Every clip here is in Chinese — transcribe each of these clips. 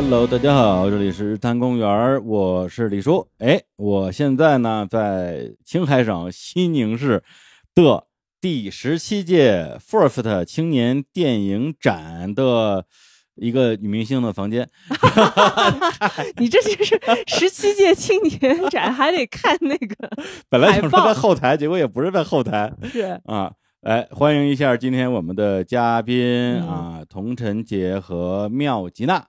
Hello，大家好，这里是日坛公园，我是李叔。哎，我现在呢在青海省西宁市的第十七届 FIRST 青年电影展的一个女明星的房间。你这就是十七届青年展，还得看那个 本来想说在后台，结果也不是在后台是啊。来，欢迎一下今天我们的嘉宾嗯啊，童晨杰和妙吉娜。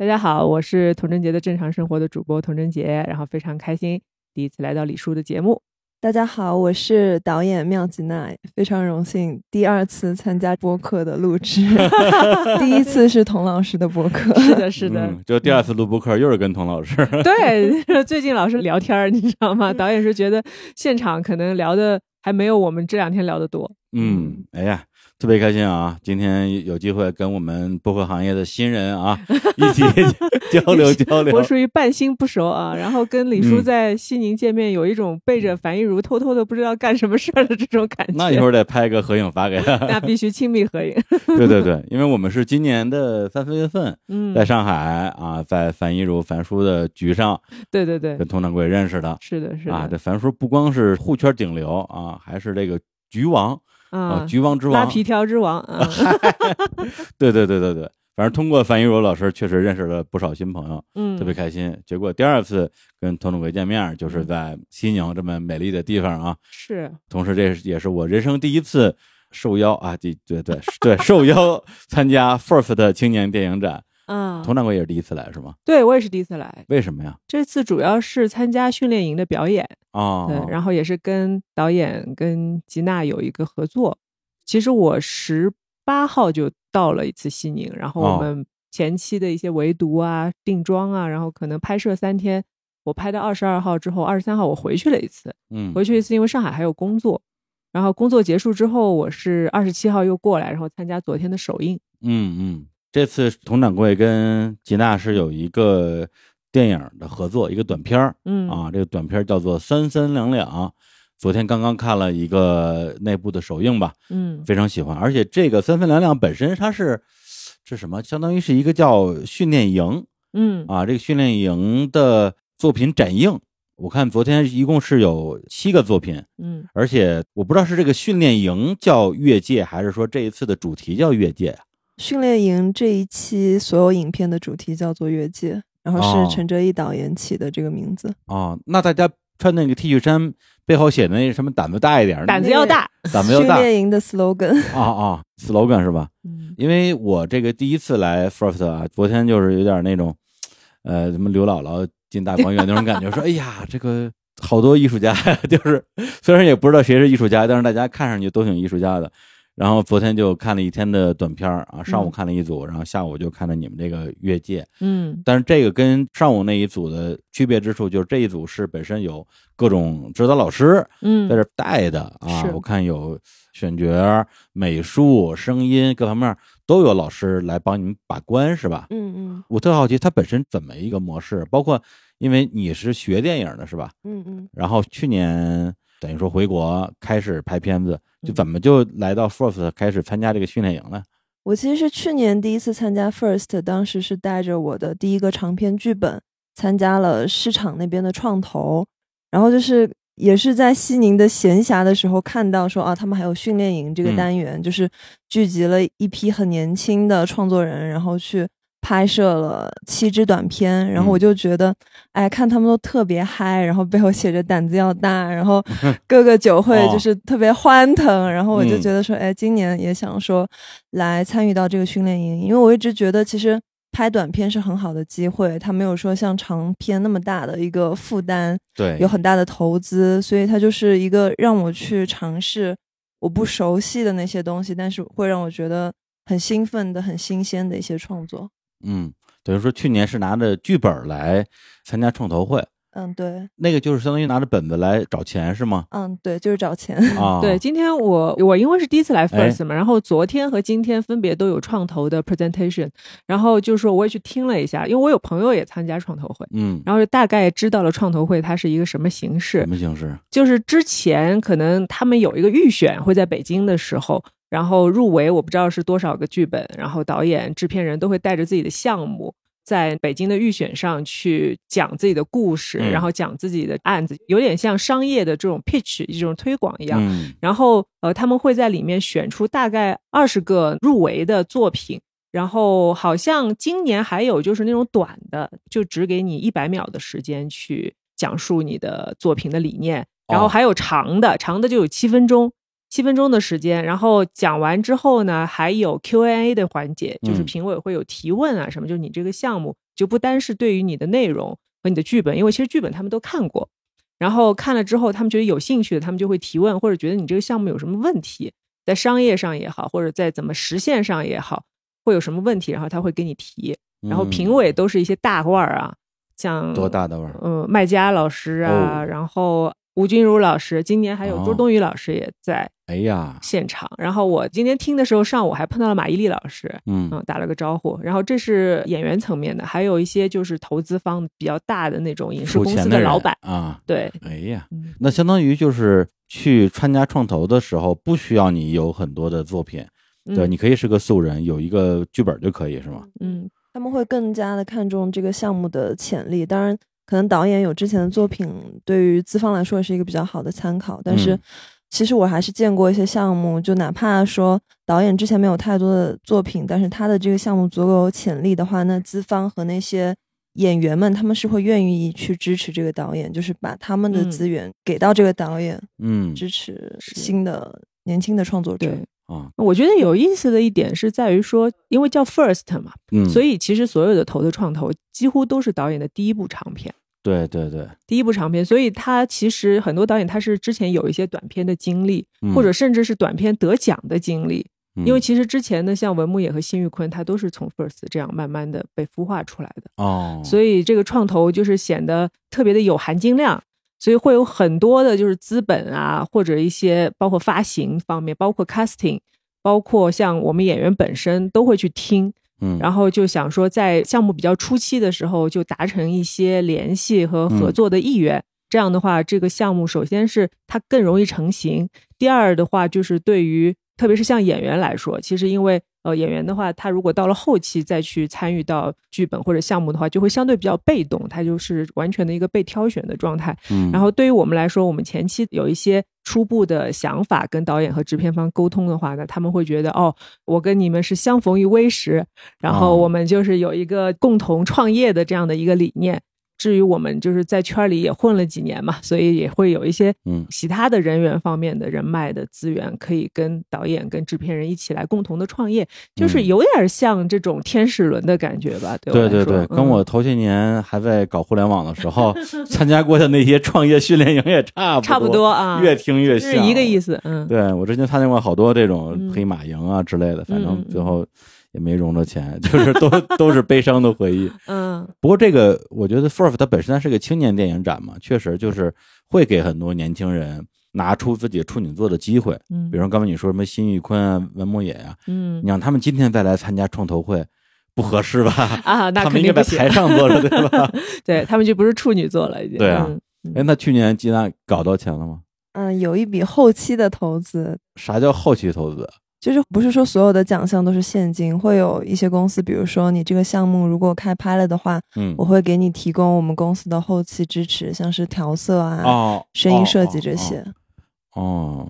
大家好，我是童贞杰的正常生活的主播童贞杰，然后非常开心第一次来到李叔的节目。大家好，我是导演妙吉娜，非常荣幸第二次参加播客的录制，第一次是童老师的播客。是的，是的，嗯，就第二次录播客又是跟童老师。对，最近老是聊天儿，你知道吗？导演是觉得现场可能聊的还没有我们这两天聊的多。嗯，哎呀，特别开心啊！今天有机会跟我们播客行业的新人啊 一起交流 交流我。属于半新不熟啊，然后跟李叔嗯在西宁见面，有一种背着樊亦茹偷偷的不知道干什么事儿的这种感觉。那一会儿得拍个合影发给他。那必须亲密合影。对对对，因为我们是今年的三四月份嗯，在上海啊，在樊一茹樊叔的局上对对对跟，佟掌柜认识的是的，是的啊。这樊叔不光是互圈顶流啊，还是这个局王啊，啊，局王之王。拉皮条之王啊，对对对对对，反正通过樊一茹老师，确实认识了不少新朋友。嗯，特别开心。结果第二次跟佟掌柜见面，就是在西宁这么美丽的地方啊。是同时，这也是我人生第一次受邀啊，对对对对，受邀参加 FIRST 青年电影展。啊，佟掌柜也是第一次来是吗？对我也是第一次来，为什么呀？这次主要是参加训练营的表演，哦，对，然后也是跟导演跟吉娜有一个合作。其实我十八号就到了一次西宁，然后哦我们前期的一些围读啊、定妆啊，然后可能拍摄三天，我拍到二十二号之后，二十三号我回去了一次，嗯，回去一次因为上海还有工作，然后工作结束之后，我是二十七号又过来，然后参加昨天的首映。嗯嗯，这次佟掌柜跟吉娜是有一个电影的合作，一个短片儿嗯啊，这个短片叫做《三三两两》。昨天刚刚看了一个内部的首映吧，嗯非常喜欢。而且这个三三两两本身它是是什么？相当于是一个叫训练营嗯啊，这个训练营的作品展映。我看昨天一共是有七个作品，嗯而且我不知道是这个训练营叫越界，还是说这一次的主题叫越界啊？训练营这一期所有影片的主题叫做《越界》，然后哦是陈哲艺导演起的这个名字。哦，那大家穿那个 T 恤衫背后写的那什么胆子大一点，胆子要大。训胆子要大练营的 slogan。啊啊，slogan 是吧？嗯因为我这个第一次来 First 啊，昨天就是有点那种，呃，什么刘姥姥进大观园那种感觉，说哎呀，这个好多艺术家，就是虽然也不知道谁是艺术家，但是大家看上去都挺艺术家的。然后昨天就看了一天的短片儿啊，上午嗯看了一组，然后下午就看了你们这个越界。嗯但是这个跟上午那一组的区别之处，就是这一组是本身有各种指导老师，嗯在这儿带的啊是，我看有选角、美术、声音各方面都有老师来帮你们把关，是吧？嗯嗯我特好奇它本身怎么一个模式，包括因为你是学电影的，是吧？嗯嗯，然后去年等于说回国开始拍片子，就嗯怎么就来到 First 开始参加这个训练营呢？我其实是去年第一次参加 First，当时是带着我的第一个长篇剧本参加了市场那边的创投，然后就是也是在西宁的闲暇的时候看到说啊，他们还有训练营这个嗯单元，就是聚集了一批很年轻的创作人，然后去拍摄了七支短片，然后我嗯。就觉得，哎，看他们都特别嗨，然后背后写着胆子要大，然后 各个酒会哦。就是特别欢腾，然后我就嗯觉得说，哎，今年也想说来参与到这个训练营，因为我一直觉得其实拍短片是很好的机会，它没有说像长片那么大的一个负担，对，有很大的投资，所以它就是一个让我去尝试我不熟悉的那些东西，但是会让我觉得很兴奋的、很新鲜的一些创作。嗯，等于说去年是拿着剧本来参加创投会，嗯，对，那个就是相当于拿着本子来找钱是吗？嗯，对，就是找钱。啊，对，今天我我因为是第一次来哎 First 嘛，然后昨天和今天分别都有创投的 presentation，然后就是说我也去听了一下，因为我有朋友也参加创投会，嗯，然后就大概知道了创投会它是一个什么形式什，么形式？就是之前可能他们有一个预选会在北京的时候，然后入围我不知道是多少个剧本，然后导演、制片人都会带着自己的项目。在北京的预选上去讲自己的故事，嗯然后讲自己的案子，有点像商业的这种 pitch 这种推广一样。嗯然后呃，他们会在里面选出大概二十个入围的作品，然后好像今年还有就是那种短的，就只给你一百秒的时间去讲述你的作品的理念，然后哦还有长的，长的就有七分钟。七分钟的时间，然后讲完之后呢，还有 Q&A 的环节，就是嗯评委会有提问啊什么，就是你这个项目就不单是对于你的内容和你的剧本，因为其实剧本他们都看过，然后看了之后，他们觉得有兴趣的，他们就会提问，或者觉得你这个项目有什么问题，在商业上也好，或者在怎么实现上也好，会有什么问题，然后他会给你提。然后评委都是一些大腕儿啊，像嗯多大的腕儿？嗯，麦家老师啊，哦然后吴君如老师，今年还有周哦冬雨老师也在哎呀，现场。然后我今天听的时候，上午还碰到了马伊琍老师，嗯。嗯，打了个招呼。然后这是演员层面的，还有一些就是投资方比较大的那种影视公司的老板，啊，对，哎呀，嗯。那相当于就是去参加创投的时候，不需要你有很多的作品，对，嗯你可以是个素人，有一个剧本就可以，是吗？嗯。他们会更加的看重这个项目的潜力。当然，可能导演有之前的作品，对于资方来说也是一个比较好的参考。但是嗯，其实我还是见过一些项目，就哪怕说导演之前没有太多的作品，但是他的这个项目足够有潜力的话，那资方和那些演员们，他们是会愿意去支持这个导演，就是把他们的嗯资源给到这个导演，嗯支持新的年轻的创作者。对。啊，我觉得有意思的一点是在于说，因为叫 First 嘛，嗯，所以以其实所有的投的创投几乎都是导演的第一部长片。对对对，第一部长片，所以他其实很多导演他是之前有一些短片的经历，嗯或者甚至是短片得奖的经历。嗯。因为其实之前呢像文牧野和辛玉坤，他都是从 First 这样慢慢的被孵化出来的，哦，所以这个创投就是显得特别的有含金量。所以会有很多的，就是资本啊，或者一些包括发行方面，包括 casting，包括像我们演员本身都会去听，嗯，然后就想说，在项目比较初期的时候就达成一些联系和合作的意愿。这样的话，这个项目首先是它更容易成型，第二的话就是对于特别是像演员来说，其实因为呃演员的话，他如果到了后期再去参与到剧本或者项目的话，就会相对比较被动，他就是完全的一个被挑选的状态。嗯，然后对于我们来说，我们前期有一些初步的想法跟导演和制片方沟通的话呢，他们会觉得哦，我跟你们是相逢于微时，然后哦我们就是有一个共同创业的这样的一个理念。至于我们就是在圈里也混了几年嘛，所以也会有一些嗯其他的人员方面的人脉的资源，可以跟导演、跟制片人一起来共同的创业，就是嗯有点像这种天使轮的感觉吧。对我来说对对对，跟嗯我头些年还在搞互联网的时候参加过的那些创业训练营也差不差不多啊越听越像，是一个意思。嗯，对我之前参加过好多这种嗯黑马营啊之类的，反正最后也没融着钱，就是都都是悲伤的回忆。嗯不过这个我觉得 FIRF 它本身它是个青年电影展嘛，确实就是会给很多年轻人拿出自己处女作的机会。嗯，比如刚才你说什么辛玉坤啊、文牧野呀、嗯你让他们今天再来参加创投会，不合适吧？啊，那 他们应该在肯定不行。台上坐着，对吧？对他们就不是处女座了，已经。对啊嗯哎，那去年吉娜搞到钱了吗？嗯，有一笔后期的投资，啥叫后期投资？就是不是说所有的奖项都是现金，会有一些公司，比如说你这个项目如果开拍了的话，嗯，我会给你提供我们公司的后期支持，像是调色啊、哦，声音设计哦这些，哦，哦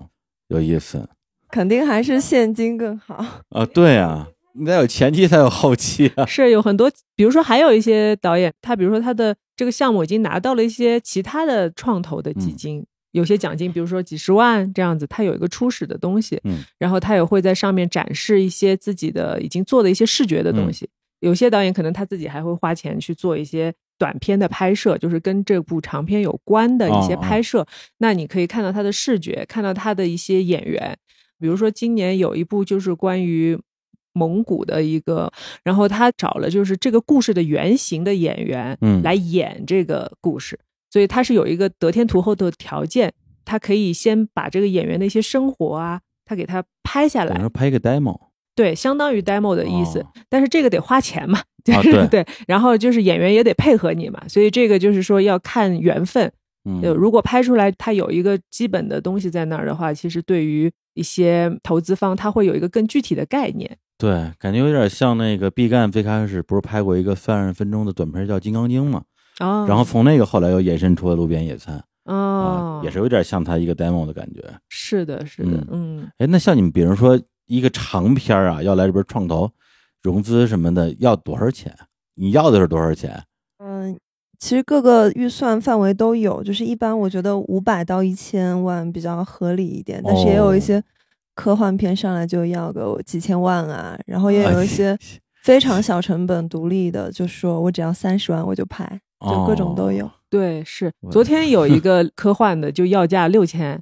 有意思肯定还是现金更好。啊！对啊，你得有前期才有后期啊。是有很多，比如说还有一些导演，他比如说他的这个项目已经拿到了一些其他的创投的基金，有些奖金，比如说几十万这样子，他有一个初始的东西，嗯，然后他也会在上面展示一些自己的已经做的一些视觉的东西。有些导演可能他自己还会花钱去做一些短片的拍摄，就是跟这部长片有关的一些哦哦拍摄。那你可以看到他的视觉，看到他的一些演员，比如说今年有一部就是关于蒙古的一个，然后他找了就是这个故事的原型的演员，嗯来演这个故事，所以他是有一个得天独厚的条件，他可以先把这个演员的一些生活啊，他给他拍下来等于说，拍一个 demo 对，相当于 demo 的意思，哦但是这个得花钱嘛，就啊是、对然后就是演员也得配合你嘛，所以这个就是说要看缘分。嗯，呃，如果拍出来它有一个基本的东西在那儿的话，其实对于一些投资方，他会有一个更具体的概念。对，感觉有点像那个毕赣最开始不是拍过一个三十分钟的短片叫《金刚经》嘛，哦，然后从那个后来又延伸出了路边野餐哦。啊，，也是有点像他一个 demo 的感觉。是的，是的，嗯。哎，那像你们比如说一个长片儿啊，要来这边创投融资什么的，要多少钱？你要的是多少钱？嗯，其实各个预算范围都有，就是一般我觉得五百到一千万比较合理一点，但是也有一哦。些科幻片上来就要个几千万啊，然后也哎有一些非常小成本独立的，就说我只要三十万我就拍，就各种都有。哦对，是昨天有 一个科幻的就要价六千，然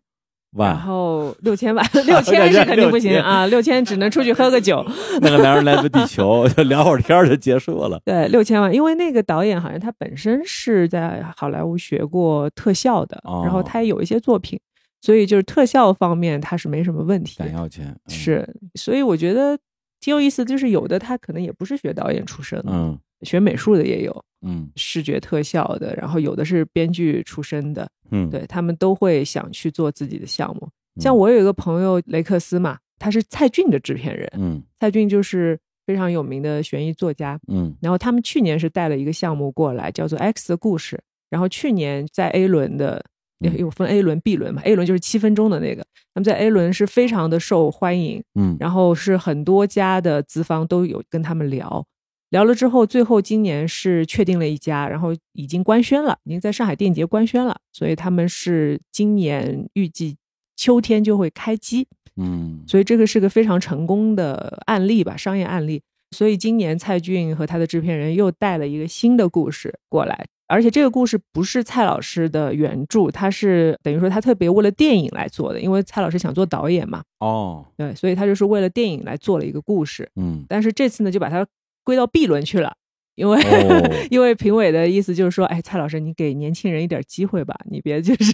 万，后六千万，六千是肯定不行啊，六千只能出去喝个酒。那个男人来自地球，就聊会儿天就结束了。对，六千万，因为那个导演好像他本身是在好莱坞学过特效的，然后哦他也有一些作品，所以就是特效方面他是没什么问题敢。要钱，嗯，是，所以我觉得挺有意思，就是有的他可能也不是学导演出身的，嗯学美术的也有，嗯视觉特效的，然后有的是编剧出身的，嗯，对他们都会想去做自己的项目。嗯，像我有一个朋友雷克斯嘛，他是蔡骏的制片人，嗯蔡骏就是非常有名的悬疑作家。嗯然后他们去年是带了一个项目过来，叫做《X 的故事》。然后去年在 A 轮的，嗯有分 A 轮、B 轮嘛，A 轮就是七分钟的那个，他们在 A 轮是非常的受欢迎，嗯，然后是很多家的资方都有跟他们聊，聊了之后，最后今年是确定了一家，然后已经官宣了，已经在上海电影节官宣了，所以他们是今年预计秋天就会开机，嗯。所以这个是个非常成功的案例吧，商业案例。所以今年蔡骏和他的制片人又带了一个新的故事过来，而且这个故事不是蔡老师的原著，他是等于说他特别为了电影来做的，因为蔡老师想做导演嘛，哦，对，所以他就是为了电影来做了一个故事。嗯。但是这次呢，就把它归到 B 轮去了，因为、哦。因为评委的意思就是说，哎，蔡老师，你给年轻人一点机会吧，你别就是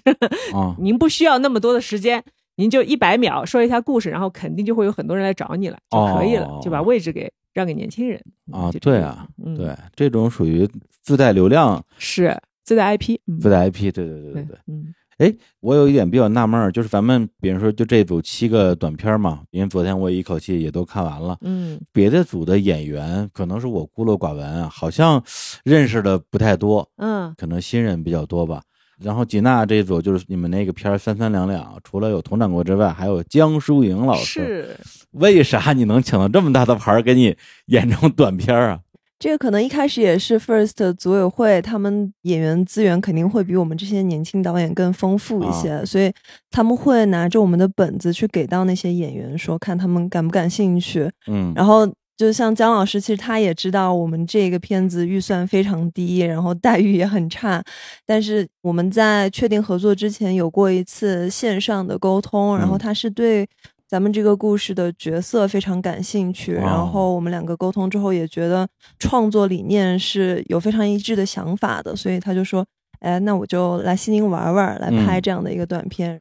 啊 您不需要那么多的时间，您就一百秒说一下故事，然后肯定就会有很多人来找你了，就可以了，哦。就把位置给让给年轻人啊，就对啊，嗯，对，这种属于自带流量、是自带 IP，嗯。自带 IP，对对对对对。对。嗯哎，我有一点比较纳闷儿，就是咱们比如说就这组七个短片嘛，因为昨天我一口气也都看完了，嗯别的组的演员可能是我孤陋寡闻啊，好像认识的不太多，嗯，可能新人比较多吧。然后吉娜这一组就是你们那个片儿三三两两，除了有佟掌柜之外，还有江疏影老师。是为啥你能请到这么大的牌儿给你演这种短片儿啊？这个可能一开始也是 First 组委会，他们演员资源肯定会比我们这些年轻导演更丰富一些，所以他们会拿着我们的本子去给到那些演员说，看他们感不感兴趣。嗯，然后就像姜老师，其实他也知道我们这个片子预算非常低，然后待遇也很差，但是我们在确定合作之前有过一次线上的沟通，然后嗯他是对。咱们这个故事的角色非常感兴趣，哦然后我们两个沟通之后也觉得创作理念是有非常一致的想法的，所以他就说：“哎，那我就来西宁玩玩，来拍嗯这样的一个短片。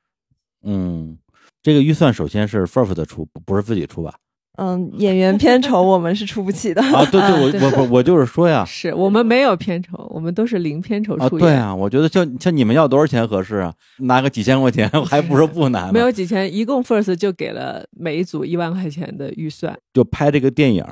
嗯，这个预算首先是 FIRST 出，不不是自己出吧？嗯，演员片酬我们是出不起的。啊，对啊对对，我我我我就是说呀，是我们没有片酬，我们都是零片酬啊，出演，对啊，我觉得像像你们要多少钱合适啊？拿个几千块钱，还不是不拿呢？没有几千，一共 First 就给了每一组一万块钱的预算，就拍这个电影，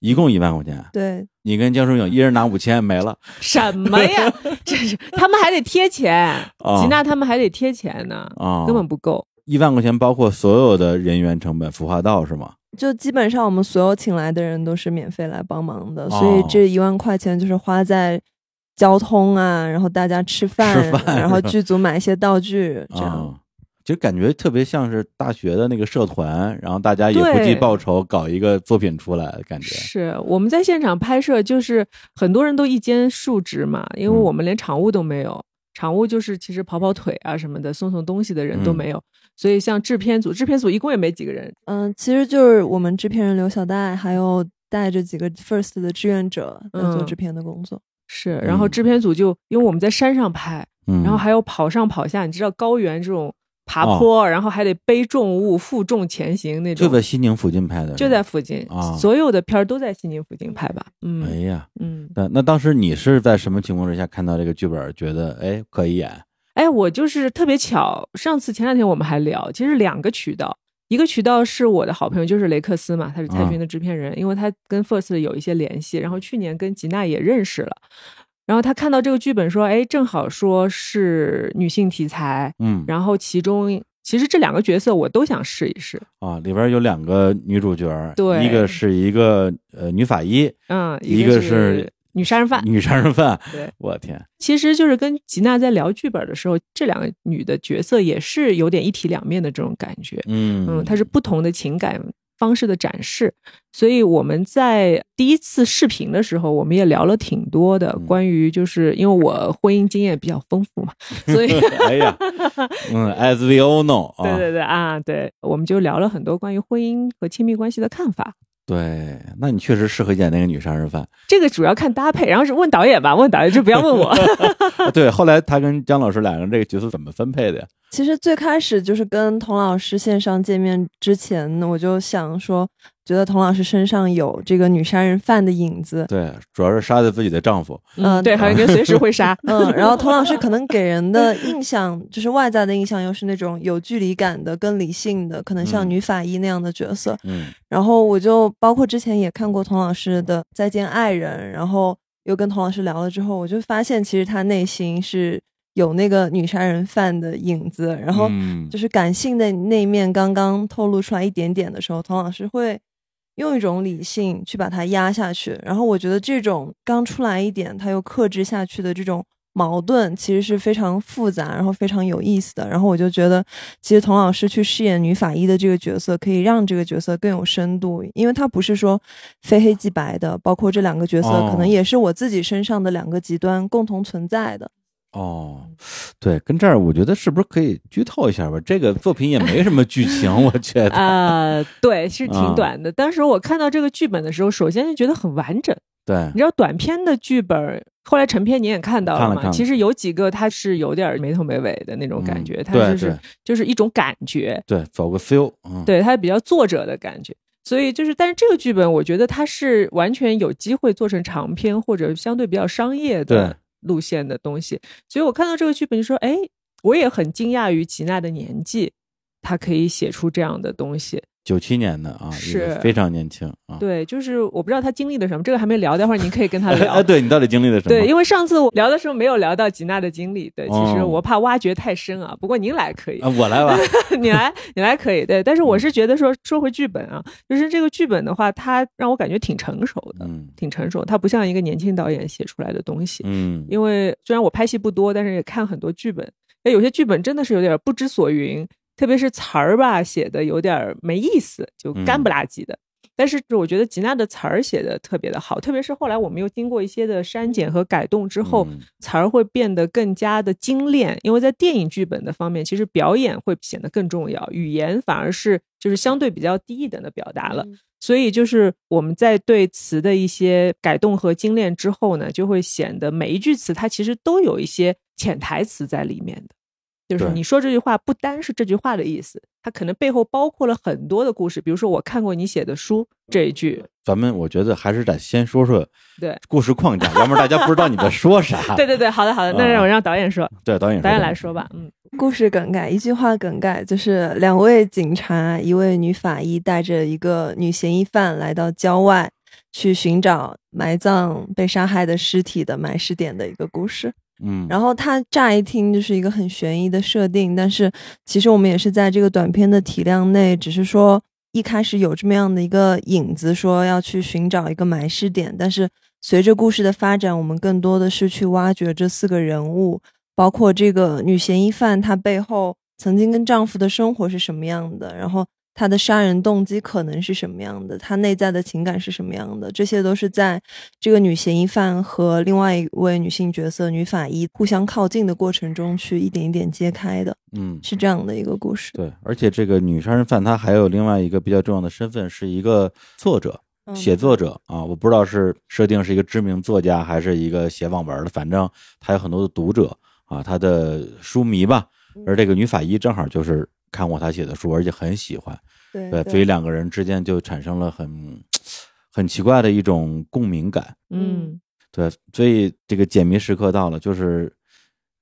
一共一万块钱，对，你跟江疏影一人拿五千没了什么呀？这是他们还得贴钱，啊吉娜他们还得贴钱呢，啊，根本不够。一万块钱包括所有的人员成本，孵化道是吗？就基本上我们所有请来的人都是免费来帮忙的，所以哦。这一万块钱就是花在交通啊，然后大家吃饭，吃饭然后剧组买一些道具，这样。啊，其实感觉特别像是大学的那个社团，然后大家也不计报酬搞一个作品出来，感觉。是我们在现场拍摄，就是很多人都一间数值嘛，因为嗯。我们连场务都没有，场务就是其实跑跑腿啊什么的，送送东西的人都嗯没有。所以像制片组，制片组一共也没几个人，嗯，其实就是我们制片人刘小戴，还有带着几个 First 的志愿者在做嗯制片的工作。是，然后嗯制片组就因为我们在山上拍，嗯，然后还有跑上跑下，你知道高原这种爬哦。坡，然后还得背重物、负重前行那种，就在西宁附近拍的，就在附近，啊。所有的片儿都在西宁附近拍吧。嗯。哎嗯呀，嗯，那那当时你是在什么情况之下看到这个剧本，觉得哎可以演？哎，我就是特别巧，上次前两天我们还聊，其实两个渠道，一个渠道是我的好朋友，就是雷克斯嘛，他是蔡骏的制片人，因为他跟 First 有一些联系，然后去年跟吉娜也认识了，然后他看到这个剧本说，哎，正好说是女性题材，嗯。然后其中其实这两个角色我都想试一试，啊，里边有两个女主角，对一个是一个呃女法医，嗯，一个个是女杀人犯，女杀人犯，对，我天，其实就是跟吉娜在聊剧本的时候，这两个女的角色也是有点一体两面的这种感觉，嗯。嗯，她是不同的情感方式的展示，所以我们在第一次视频的时候，我们也聊了挺多的嗯关于，就是因为我婚姻经验比较丰富嘛，所以 哎呀，嗯，as we all know 啊，对对对啊，对，我们就聊了很多关于婚姻和亲密关系的看法。对，那你确实适合演那个女杀人犯。这个主要看搭配，然后是问导演吧，问导演就不要问我。啊对，后来他跟姜老师两人这个角色怎么分配的呀？其实最开始就是跟童老师线上见面之前，我就想说，觉得童老师身上有这个女杀人犯的影子，对，主要是杀的自己的丈夫。嗯，对，好像跟随时会杀。嗯，然后童老师可能给人的印象，就是外在的印象，又是那种有距离感的、更理性的，可能像嗯女法医那样的角色。嗯然后我就包括之前也看过童老师的《再见爱人》，然后又跟童老师聊了之后，我就发现其实他内心是有那个女杀人犯的影子，然后嗯就是感性的那一面刚刚透露出来一点点的时候，童老师会用一种理性去把它压下去，然后我觉得这种刚出来一点，他又克制下去的这种矛盾，其实是非常复杂，然后非常有意思的。然后我就觉得，其实童老师去饰演女法医的这个角色，可以让这个角色更有深度，因为他不是说非黑即白的，包括这两个角色，哦可能也是我自己身上的两个极端共同存在的。哦，对，跟这儿我觉得是不是可以剧透一下吧？这个作品也没什么剧情，我觉得。呃，对，是啊挺短的。当时我看到这个剧本的时候，首先就觉得很完整。对你，知道短片的剧本，后来成片你也看到嘛？看了看了其实有几个它是有点没头没尾的那种感觉，嗯它就是对对就是一种感觉，对，走个 feel，嗯，对，它比较作者的感觉。所以就是，但是这个剧本，我觉得它是完全有机会做成长篇或者相对比较商业对的路线的东西。所以我看到这个剧本就说，哎，我也很惊讶于吉娜的年纪，她可以写出这样的东西。九七年的啊，是非常年轻啊。对，就是我不知道他经历了什么，这个还没聊，待会儿您可以跟他聊。哎，对你到底经历了什么？对，因为上次我聊的时候没有聊到吉娜的经历，对，其实哦我怕挖掘太深啊。不过您来可以，啊，我来吧。你来，你来可以，对。但是我是觉得说，说回剧本啊，就是这个剧本的话，它让我感觉挺成熟的，嗯挺成熟。它不像一个年轻导演写出来的东西。嗯，因为虽然我拍戏不多，但是也看很多剧本，哎，有些剧本真的是有点不知所云，特别是词儿吧，写的有点没意思，就干不拉几的。但是我觉得吉娜的词儿写的特别的好，特别是后来我们又经过一些的删减和改动之后，嗯词儿会变得更加的精炼。因为在电影剧本的方面，其实表演会显得更重要，语言反而是就是相对比较低一等的表达了。嗯所以就是我们在对词的一些改动和精炼之后呢，就会显得每一句词它其实都有一些潜台词在里面的。就是你说这句话不单是这句话的意思，它可能背后包括了很多的故事。比如说我看过你写的书这一句，咱们我觉得还是得先说说对故事框架，要不然大家不知道你在说啥。对对对，好的好的，那啊让我让导演说，对，导演导演来说说吧，嗯故事梗概，一句话梗概就是两位警察，一位女法医带着一个女嫌疑犯来到郊外，去寻找埋葬被杀害的尸体的埋尸点的一个故事。嗯，然后它乍一听就是一个很悬疑的设定，但是其实我们也是在这个短片的体量内，只是说一开始有这么样的一个影子，说要去寻找一个埋尸点，但是随着故事的发展，我们更多的是去挖掘这四个人物，包括这个女嫌疑犯她背后曾经跟丈夫的生活是什么样的，然后她的杀人动机可能是什么样的，她内在的情感是什么样的，这些都是在这个女嫌疑犯和另外一位女性角色女法医互相靠近的过程中去一点一点揭开的，嗯，是这样的一个故事。对，而且这个女杀人犯她还有另外一个比较重要的身份，是一个作者、嗯写作者啊。我不知道是设定是一个知名作家，还是一个写网文的，反正她有很多的读者啊，她的书迷吧。而这个女法医正好就是看过他写的书，而且很喜欢，对对，所以两个人之间就产生了很 很奇怪的一种共鸣感。嗯，对，所以这个解谜时刻到了，就是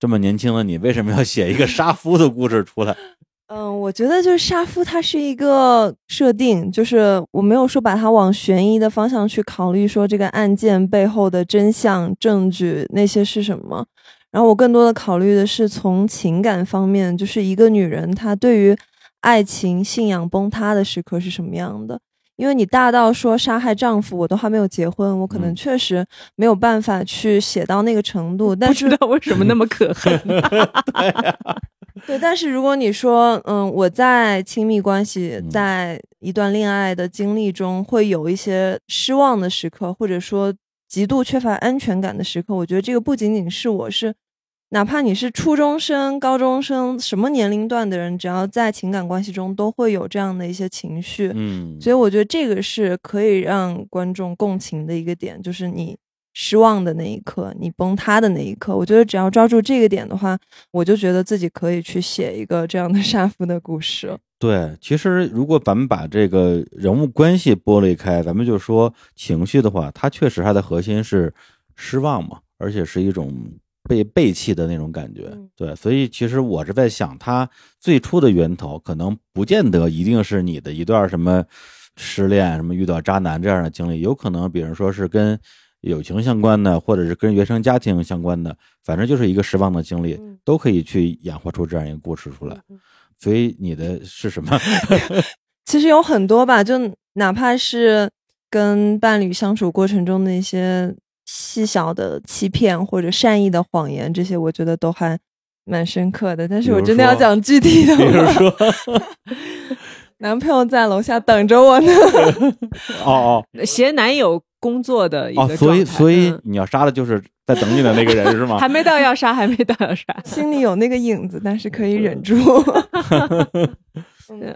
这么年轻的你，为什么要写一个杀夫的故事出来？嗯，我觉得就是杀夫，它是一个设定，就是我没有说把它往悬疑的方向去考虑，说这个案件背后的真相、证据那些是什么。然后我更多的考虑的是从情感方面，就是一个女人她对于爱情、信仰崩塌的时刻是什么样的。因为你大到说杀害丈夫，我都还没有结婚，我可能确实没有办法去写到那个程度。但是不知道为什么那么可恨。对，但是如果你说，嗯，我在亲密关系，在一段恋爱的经历中，会有一些失望的时刻，或者说极度缺乏安全感的时刻，我觉得这个不仅仅是我是。哪怕你是初中生、高中生，什么年龄段的人，只要在情感关系中，都会有这样的一些情绪。嗯，所以我觉得这个是可以让观众共情的一个点，就是你失望的那一刻，你崩塌的那一刻。我觉得只要抓住这个点的话，我就觉得自己可以去写一个这样的 杀夫的故事。对，其实如果咱们把这个人物关系剥离开，咱们就说情绪的话，它确实它的核心是失望嘛，而且是一种。被背弃的那种感觉，对，所以其实我是在想，它最初的源头可能不见得一定是你的一段什么失恋、什么遇到渣男这样的经历，有可能，比如说是跟友情相关的，或者是跟原生家庭相关的，反正就是一个失望的经历，都可以去演化出这样一个故事出来。所以你的是什么？其实有很多吧，就哪怕是跟伴侣相处过程中的一些。细小的欺骗或者善意的谎言，这些我觉得都还蛮深刻的。但是我真的要讲具体的，比如说，男朋友在楼下等着我呢。哦哦，携男友工作的一个所以所以你要杀的就是在等你的那个人是吗？还没到要杀，还没到要杀，心里有那个影子，但是可以忍住。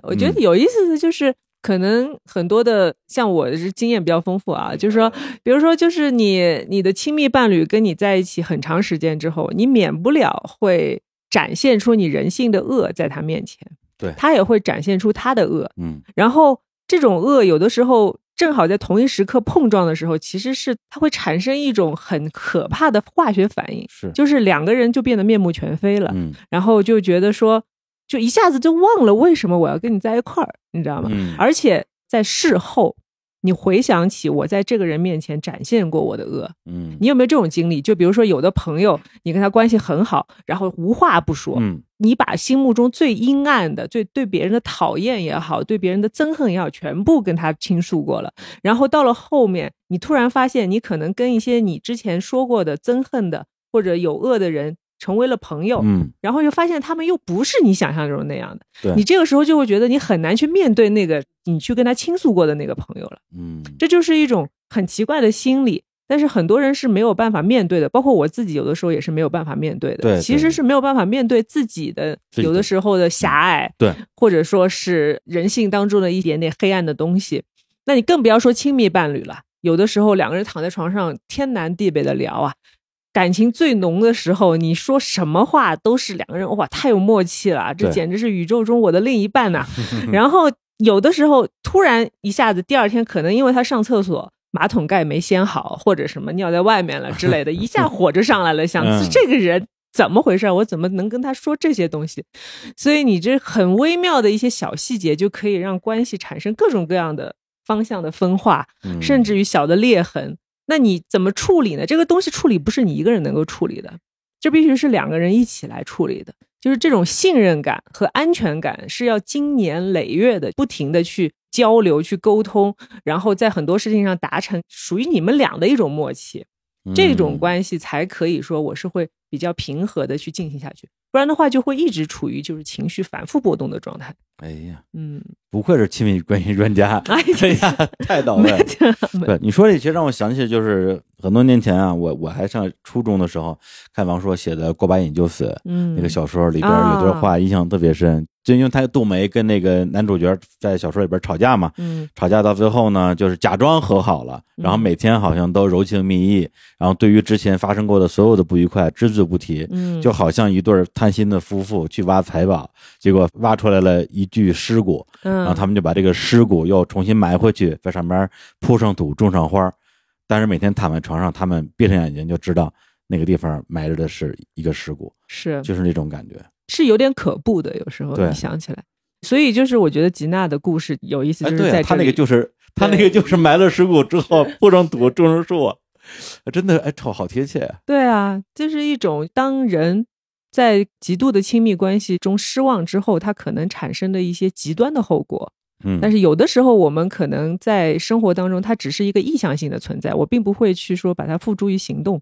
我觉得有意思的就是。可能很多的像我是经验比较丰富啊，就是说，比如说，就是你你的亲密伴侣跟你在一起很长时间之后，你免不了会展现出你人性的恶在他面前，对。他也会展现出他的恶，嗯，然后这种恶有的时候正好在同一时刻碰撞的时候，其实是它会产生一种很可怕的化学反应，是，就是两个人就变得面目全非了，嗯，然后就觉得说。就一下子就忘了为什么我要跟你在一块儿，你知道吗？而且在事后，你回想起我在这个人面前展现过我的恶，嗯，你有没有这种经历？就比如说，有的朋友你跟他关系很好，然后无话不说，嗯，你把心目中最阴暗的、最对别人的讨厌也好，对别人的憎恨也好，全部跟他倾诉过了，然后到了后面，你突然发现，你可能跟一些你之前说过的憎恨的或者有恶的人。成为了朋友，嗯，然后又发现他们又不是你想象中那样的，对，你这个时候就会觉得你很难去面对那个你去跟他倾诉过的那个朋友了，嗯，这就是一种很奇怪的心理，但是很多人是没有办法面对的，包括我自己有的时候也是没有办法面对的，对，其实是没有办法面对自己的有的时候的狭隘，对，或者说是人性当中的一点点黑暗的东西，那你更不要说亲密伴侣了，有的时候两个人躺在床上天南地北的聊啊。感情最浓的时候，你说什么话都是两个人哇，太有默契了，这简直是宇宙中我的另一半呐。然后有的时候突然一下子，第二天可能因为他上厕所马桶盖没掀好，或者什么尿在外面了之类的，一下火就上来了，想 这个人怎么回事？我怎么能跟他说这些东西？所以你这很微妙的一些小细节，就可以让关系产生各种各样的方向的分化，甚至于小的裂痕。那你怎么处理呢？这个东西处理不是你一个人能够处理的，这必须是两个人一起来处理的。就是这种信任感和安全感是要经年累月的，不停的去交流、去沟通，然后在很多事情上达成属于你们俩的一种默契，这种关系才可以说我是会比较平和的去进行下去。不然的话，就会一直处于就是情绪反复波动的状态。哎呀，嗯，不愧是亲密关系专家，哎呀，太到位了。对你说这，其实让我想起就是很多年前啊，我我还上初中的时候看王朔写的《过把瘾就死》嗯，那个小说里边有段话印象特别深。就因为他杜梅跟那个男主角在小说里边吵架嘛，嗯，吵架到最后呢，就是假装和好了，然后每天好像都柔情蜜意，然后对于之前发生过的所有的不愉快只字不提，嗯，就好像一对贪心的夫妇去挖财宝，结果挖出来了一具尸骨，然后他们就把这个尸骨又重新埋回去，在上面铺上土，种上花，但是每天躺在床上，他们闭上眼睛就知道那个地方埋着的是一个尸骨，是，就是那种感觉。是有点可怖的。有时候想起来，所以就是我觉得吉娜的故事有意思，哎，就是对啊，他在这里。那个就是他那个就是埋了尸骨之后铺上土种上树，真的哎，超好贴切啊。对啊，就是一种当人在极度的亲密关系中失望之后，他可能产生的一些极端的后果。嗯，但是有的时候，我们可能在生活当中，它只是一个意向性的存在，我并不会去说把它付诸于行动。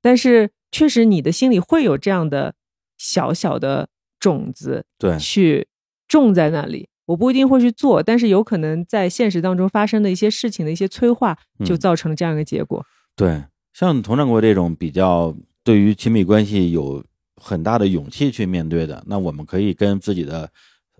但是确实，你的心里会有这样的小小的种子对，去种在那里。我不一定会去做，但是有可能在现实当中发生的一些事情的一些催化，就嗯造成了这样一个结果。对，像佟掌柜这种比较对于亲密关系有很大的勇气去面对的，那我们可以跟自己的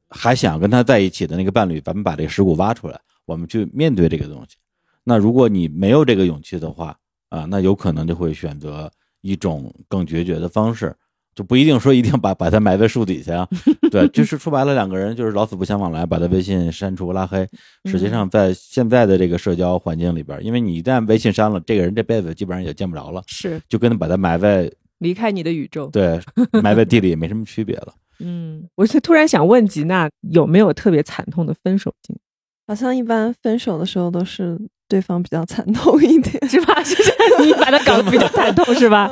还想跟他在一起的那个伴侣，咱们把这个尸骨挖出来，我们去面对这个东西。那如果你没有这个勇气的话，啊，那有可能就会选择一种更决绝的方式，就不一定说一定把把他埋在树底下啊。对，就是说白了，两个人就是老死不相往来，把他微信删除拉黑。实际上，在现在的这个社交环境里边，因为你一旦微信删了，这个人这辈子基本上也见不着了，是就跟把他埋在离开你的宇宙。对埋在地里也没什么区别了。嗯，我是突然想问吉娜有没有特别惨痛的分手经历，好像一般分手的时候都是对方比较惨痛一点，是吧？就是你把他搞得比较惨痛，是吧？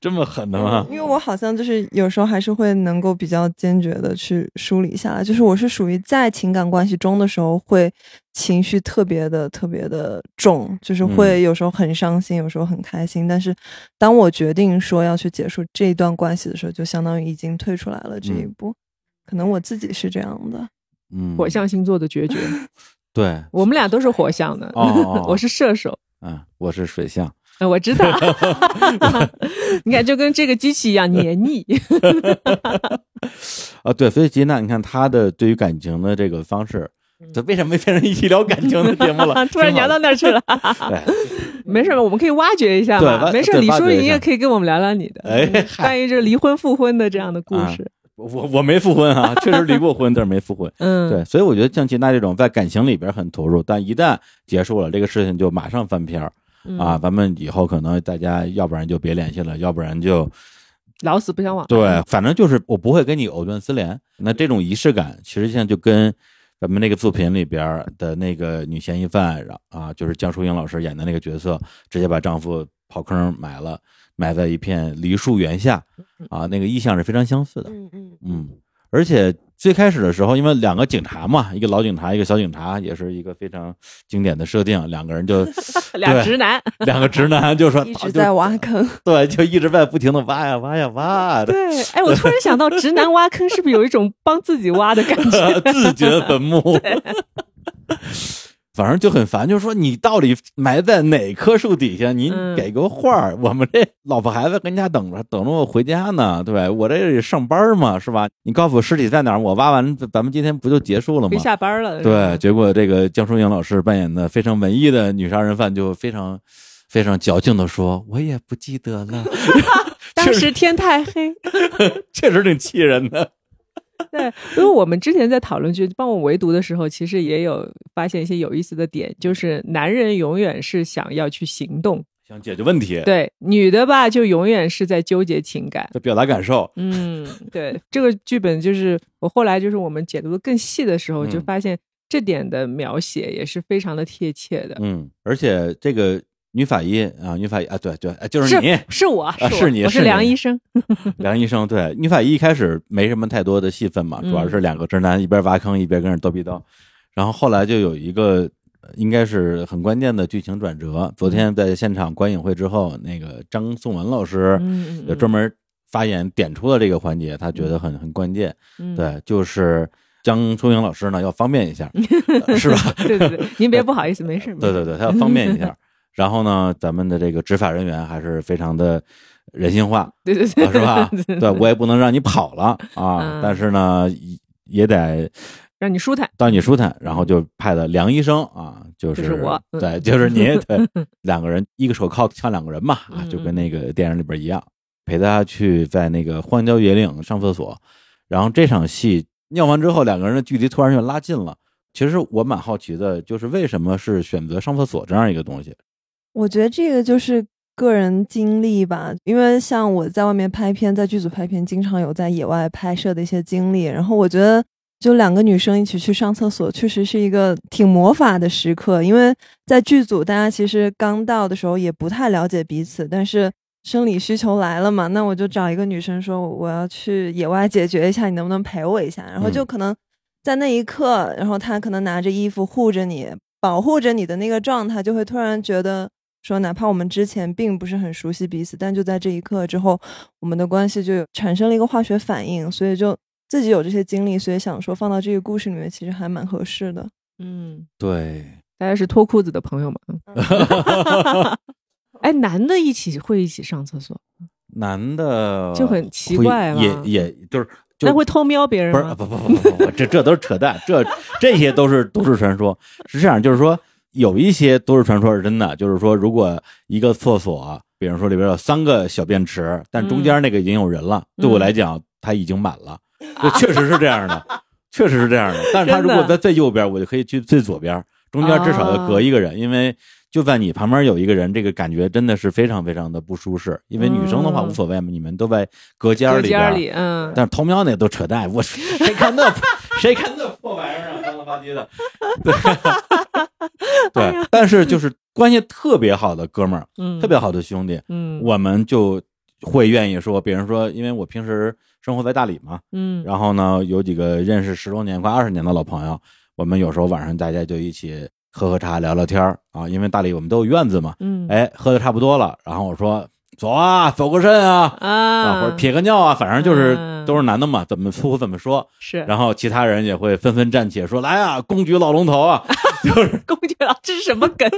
这么狠的吗？因为我好像就是有时候还是会能够比较坚决的去梳理下来，就是我是属于在情感关系中的时候会情绪特别的特别的重，就是会有时候很伤心，有时候很开心。但是当我决定说要去结束这一段关系的时候，就相当于已经退出来了这一步。可能我自己是这样的，嗯，火象星座的决绝，对，我们俩都是火象的，哦哦哦 我是射手。嗯，我是水象。呃我知道，你看，就跟这个机器一样黏腻。啊，对，所以吉娜，你看她的对于感情的这个方式，这为什么变成一期聊感情的节目了？嗯突然聊到那儿去了，对，没事，我们可以挖掘一下对嘛。没事李叔，你也可以跟我们聊聊你的，关于这离婚复婚的这样的故事。我我没复婚啊，确实离过婚，但是没复婚。嗯，对，所以我觉得像吉娜这种在感情里边很投入，但一旦结束了这个事情，就马上翻篇儿嗯啊。咱们以后可能大家要不然就别联系了，要不然就老死不相往来。对，反正就是我不会跟你藕断丝连。那这种仪式感，其实现在就跟咱们那个作品里边的那个女嫌疑犯，然啊，就是江疏影老师演的那个角色，直接把丈夫刨坑埋了，埋在一片梨树园下，啊，那个意象是非常相似的。嗯嗯嗯，而且最开始的时候，因为两个警察嘛，一个老警察，一个小警察，也是一个非常经典的设定，两个人就 俩直男，两个直男就说 一直在挖坑，对，就一直在不停的挖呀挖呀挖的，对，哎，我突然想到，直男挖坑是不是有一种帮自己挖的感觉？自掘坟墓。反正就很烦，就是说你到底埋在哪棵树底下？你嗯给个话儿，我们这老婆孩子跟家等着，等着我回家呢，对吧？我这得上班嘛，是吧？你告诉我尸体在哪儿，我挖完，咱们今天不就结束了吗？下班了。对，结果这个江疏影老师扮演的非常文艺的女杀人犯，就非常非常矫情的说：“我也不记得了。当时天太黑。”确实挺气人的。对，因为我们之前在讨论剧帮我围读的时候，其实也有发现一些有意思的点，就是男人永远是想要去行动，想解决问题，对，女的吧就永远是在纠结情感。在表达感受。嗯，对，这个剧本就是我后来就是我们解读的更细的时候，就嗯发现这点的描写也是非常的贴切的。嗯，而且这个女法医啊，女法医啊，对对，哎就是你，是我，是你我是梁医生。梁医生。对，女法医一开始没什么太多的戏份嘛，嗯主要是两个直男一边挖坑一边跟着叨逼叨，然后后来就有一个。呃应该是很关键的剧情转折。昨天在现场观影会之后，那个张颂文老师专门发言点出了这个环节，他觉得很很关键。嗯，对，就是江疏影老师呢要方便一下，呃是吧？对对对，您别不好意思。没事对对对，他要方便一下。然后呢，咱们的这个执法人员还是非常的人性化，对对对，啊是吧？对对我也不能让你跑了啊，嗯但是呢，也也得让你舒坦。让你舒坦。然后就派了梁医生啊，就是就是我嗯对，就是你，对，两个人一个手铐像两个人嘛，就跟那个电影里边一样，陪他去在那个荒郊野岭上厕所。然后这场戏尿完之后，两个人的距离突然就拉近了。其实我蛮好奇的，就是为什么是选择上厕所这样一个东西？我觉得这个就是个人经历吧，因为像我在外面拍片，在剧组拍片，经常有在野外拍摄的一些经历。然后我觉得，就两个女生一起去上厕所，确实是一个挺魔法的时刻。因为在剧组，大家其实刚到的时候也不太了解彼此，但是生理需求来了嘛，那我就找一个女生说我要去野外解决一下，你能不能陪我一下？然后就可能在那一刻，然后她可能拿着衣服护着你，保护着你的那个状态，就会突然觉得。说，哪怕我们之前并不是很熟悉彼此，但就在这一刻之后，我们的关系就产生了一个化学反应，所以就自己有这些经历，所以想说放到这个故事里面，其实还蛮合适的。嗯，对，大家是脱裤子的朋友嘛？哎，男的一起会一起上厕所？男的就很奇怪也也就是那会偷瞄别人吗？不是，不不不不不，这这都是扯淡，这这些都是都市传说。是这样，就是说。有一些都市传说是真的，就是说，如果一个厕所，比如说里边有三个小便池，但中间那个已经有人了，对我来讲，它已经满了，这确实是这样的，确实是这样的。但是他如果在最右边，我就可以去最左边，中间至少要隔一个人，因为就在你旁边有一个人，这个感觉真的是非常非常的不舒适。因为女生的话无所谓嘛，你们都在隔间里边，嗯，但是偷瞄那都扯淡，我谁看那谁看那破玩意儿啊，脏了吧唧的，对。对，但是就是关系特别好的哥们儿，嗯，特别好的兄弟，嗯，我们就会愿意说，比如说，因为我平时生活在大理嘛，嗯，然后呢，有几个认识十多年、快二十年的老朋友，我们有时候晚上大家就一起喝喝茶、聊聊天啊，因为大理我们都有院子嘛，嗯，哎，喝的差不多了，然后我说走啊，走个肾啊，啊，或者撇个尿啊，反正就是都是男的嘛，怎么粗怎么说，是，然后其他人也会纷纷站起说来啊，公举老龙头啊。就是公举老这是什么梗？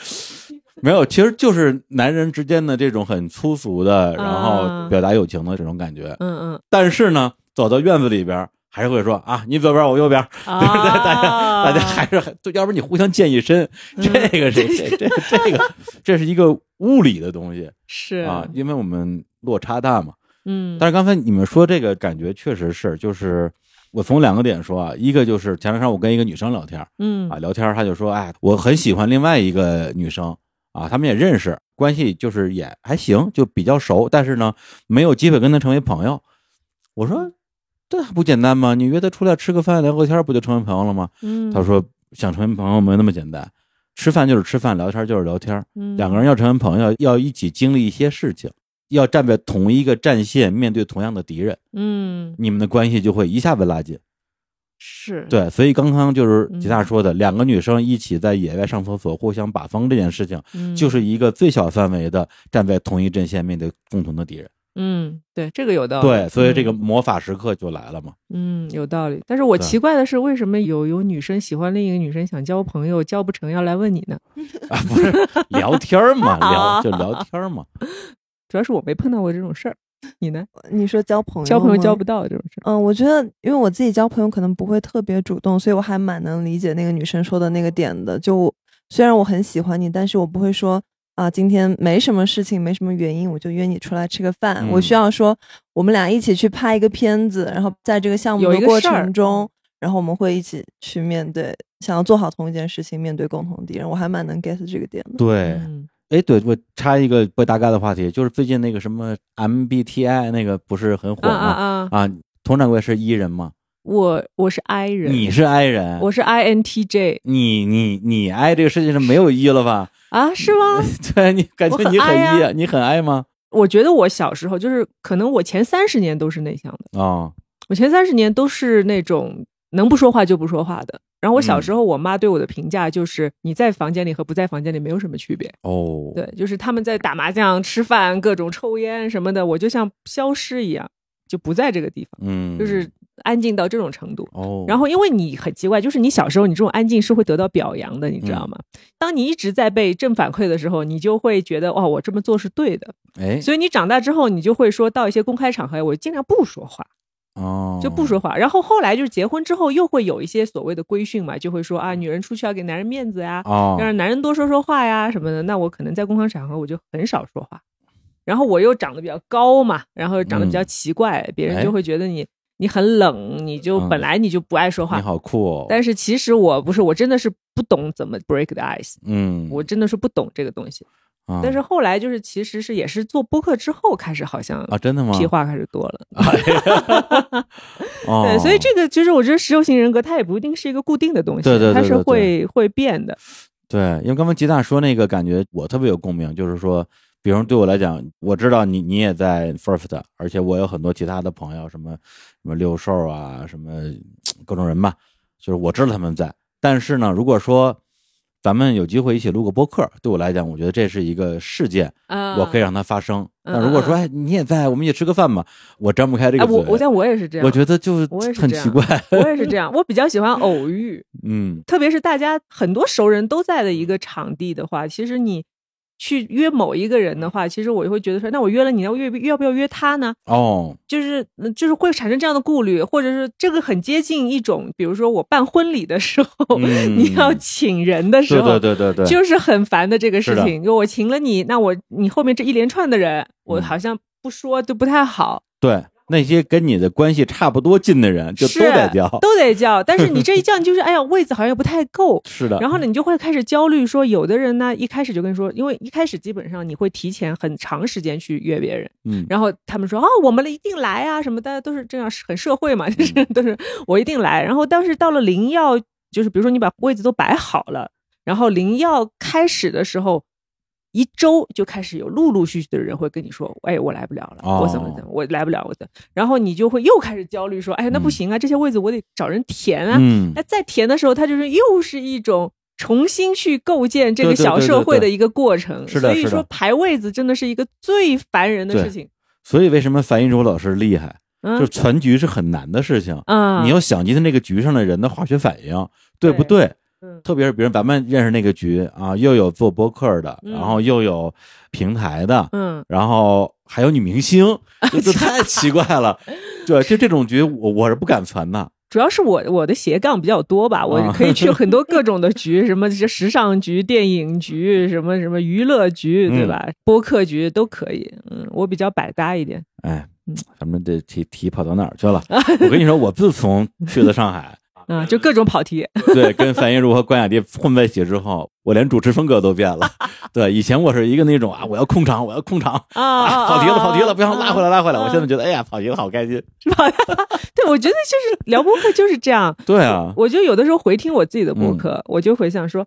没有，其实就是男人之间的这种很粗俗的，然后表达友情的这种感觉。嗯嗯。但是呢，走到院子里边，还是会说啊，你左边我右边，对不对？大家大家还是就要不然你互相溅一身，这个是这这这个这是一个物理的东西，是啊，因为我们落差大嘛。嗯。但是刚才你们说这个感觉确实是，就是。我从两个点说啊，一个就是前两天我跟一个女生聊天，嗯啊聊天，她就说，哎，我很喜欢另外一个女生啊，他们也认识，关系就是也还行，就比较熟，但是呢，没有机会跟她成为朋友。我说，这还不简单吗？你约她出来吃个饭聊个天，不就成为朋友了吗？嗯，她说想成为朋友没那么简单，吃饭就是吃饭，聊天就是聊天，两个人要成为朋友，要一起经历一些事情。要站在同一个战线，面对同样的敌人，嗯，你们的关系就会一下子拉近。是对，所以刚刚就是吉大说的，两个女生一起在野外上厕所，互相把风这件事情，就是一个最小范围的站在同一阵线，面对共同的敌人。嗯，对，这个有道理。对，所以这个魔法时刻就来了嘛。嗯，有道理。但是我奇怪的是，为什么有有女生喜欢另一个女生，想交朋友，交不成要来问你呢？啊，不是聊天嘛，聊就聊天嘛。主要是我没碰到过这种事儿，你呢？你说交朋友，交朋友交不到这种事儿。嗯，我觉得，因为我自己交朋友可能不会特别主动，所以我还蛮能理解那个女生说的那个点的。就虽然我很喜欢你，但是我不会说啊，今天没什么事情，没什么原因，我就约你出来吃个饭。我需要说，我们俩一起去拍一个片子，然后在这个项目的过程中，然后我们会一起去面对，想要做好同一件事情，面对共同敌人。我还蛮能 get 这个点的。对。哎，对我插一个不搭嘎的话题，就是最近那个什么 MBTI 那个不是很火吗？啊啊！佟掌柜是 E 人吗？我我是 I 人，你是 I 人，我是 INTJ。你你你 I 这个世界上没有 E 了吧？啊，是吗？对你感觉你很 E，你很 I 吗？我觉得我小时候就是可能我前三十年都是内向的啊，我前三十年都是那种能不说话就不说话的。然后我小时候，我妈对我的评价就是你在房间里和不在房间里没有什么区别哦。对，就是他们在打麻将、吃饭、各种抽烟什么的，我就像消失一样，就不在这个地方。嗯，就是安静到这种程度哦。然后因为你很奇怪，就是你小时候你这种安静是会得到表扬的，你知道吗？当你一直在被正反馈的时候，你就会觉得哇，我这么做是对的。哎，所以你长大之后，你就会说到一些公开场合，我尽量不说话。哦，就不说话。然后后来就是结婚之后，又会有一些所谓的规训嘛，就会说啊，女人出去要给男人面子呀，要让男人多说说话呀什么的。那我可能在公开场合我就很少说话。然后我又长得比较高嘛，然后长得比较奇怪，别人就会觉得你你很冷，你就本来你就不爱说话。你好酷哦！但是其实我不是，我真的是不懂怎么 break the ice。嗯，我真的是不懂这个东西。啊但是后来就是其实是也是做播客之后开始好像啊，真的吗？屁话开始多了。哦，对，所以这个就是我觉得实用型人格它也不一定是一个固定的东西，对对对它是会会变的。对，因为刚刚吉大说那个感觉，我特别有共鸣，就是说，比如对我来讲，我知道你你也在 First，而且我有很多其他的朋友，什么什么六兽啊，什么 各种人吧，就是我知道他们在。但是呢，如果说咱们有机会一起录个播客，对我来讲，我觉得这是一个事件，啊我可以让它发生。嗯那如果说嗯哎你也在，我们一起吃个饭吧，我张不开这哎，个嘴。我我但我也是这样，我觉得就是很奇怪。我也是这样，我比较喜欢偶遇，嗯，特别是大家很多熟人都在的一个场地的话，其实你去约某一个人的话，其实我就会觉得说，那我约了你，要约要不要约他呢？哦，就是呃就是会产生这样的顾虑，或者是这个很接近一种，比如说我办婚礼的时候，嗯你要请人的时候，对对对对，就是很烦的这个事情。就我请了你，那我你后面这一连串的人，我嗯好像不说就不太好。对那些跟你的关系差不多近的人，就都得叫。都得叫。但是你这一叫，你就是哎呀，位子好像又不太够。是的，然后呢，你就会开始焦虑，说有的人呢，一开始就跟你说，因为一开始基本上你会提前很长时间去约别人，嗯，然后他们说哦，我们一定来啊，什么大家都是这样，很社会嘛，就是嗯都是我一定来。然后但是到了临要，就是比如说你把位子都摆好了，然后临要开始的时候。一周就开始有陆陆续续的人会跟你说，哎，我来不了了，哦我怎么怎么，我来不了，我的，然后你就会又开始焦虑，说，哎，那不嗯行啊，这些位子我得找人填啊，嗯那在填的时候，它就是又是一种重新去构建这个小社会的一个过程。是的所以说排位子真的是一个最烦人的事情。所以为什么樊一茹老师厉害？嗯就全局是很难的事情，啊，你要想今天那个局上的人的化学反应，对不对？嗯特别是比如咱们认识那个局啊，又有做播客的，嗯然后又有平台的，嗯然后还有女明星，这这太奇怪了。对，就这种局，我我是不敢传的。主要是我我的斜杠比较多吧，我啊可以去很多各种的 局，什么这时尚局、电影局，什么什么娱乐局，对吧？播客局都可以。嗯，我比较百搭一点。哎嗯，咱们这题题跑到哪儿去了？我跟你说，我自从去了上海，嗯，就各种跑题。对，跟樊一茹和关雅迪混在一起之后，我连主持风格都变了。对，以前我是一个那种啊，我要控场，我要控场啊啊啊跑题了，跑题了，不要啊拉回来，拉回来。啊我现在觉得，哎呀，跑题了，好开心。是吧 对，我觉得就是聊播客就是这样。对啊，我就有的时候回听我自己的嗯播客，我就回想说，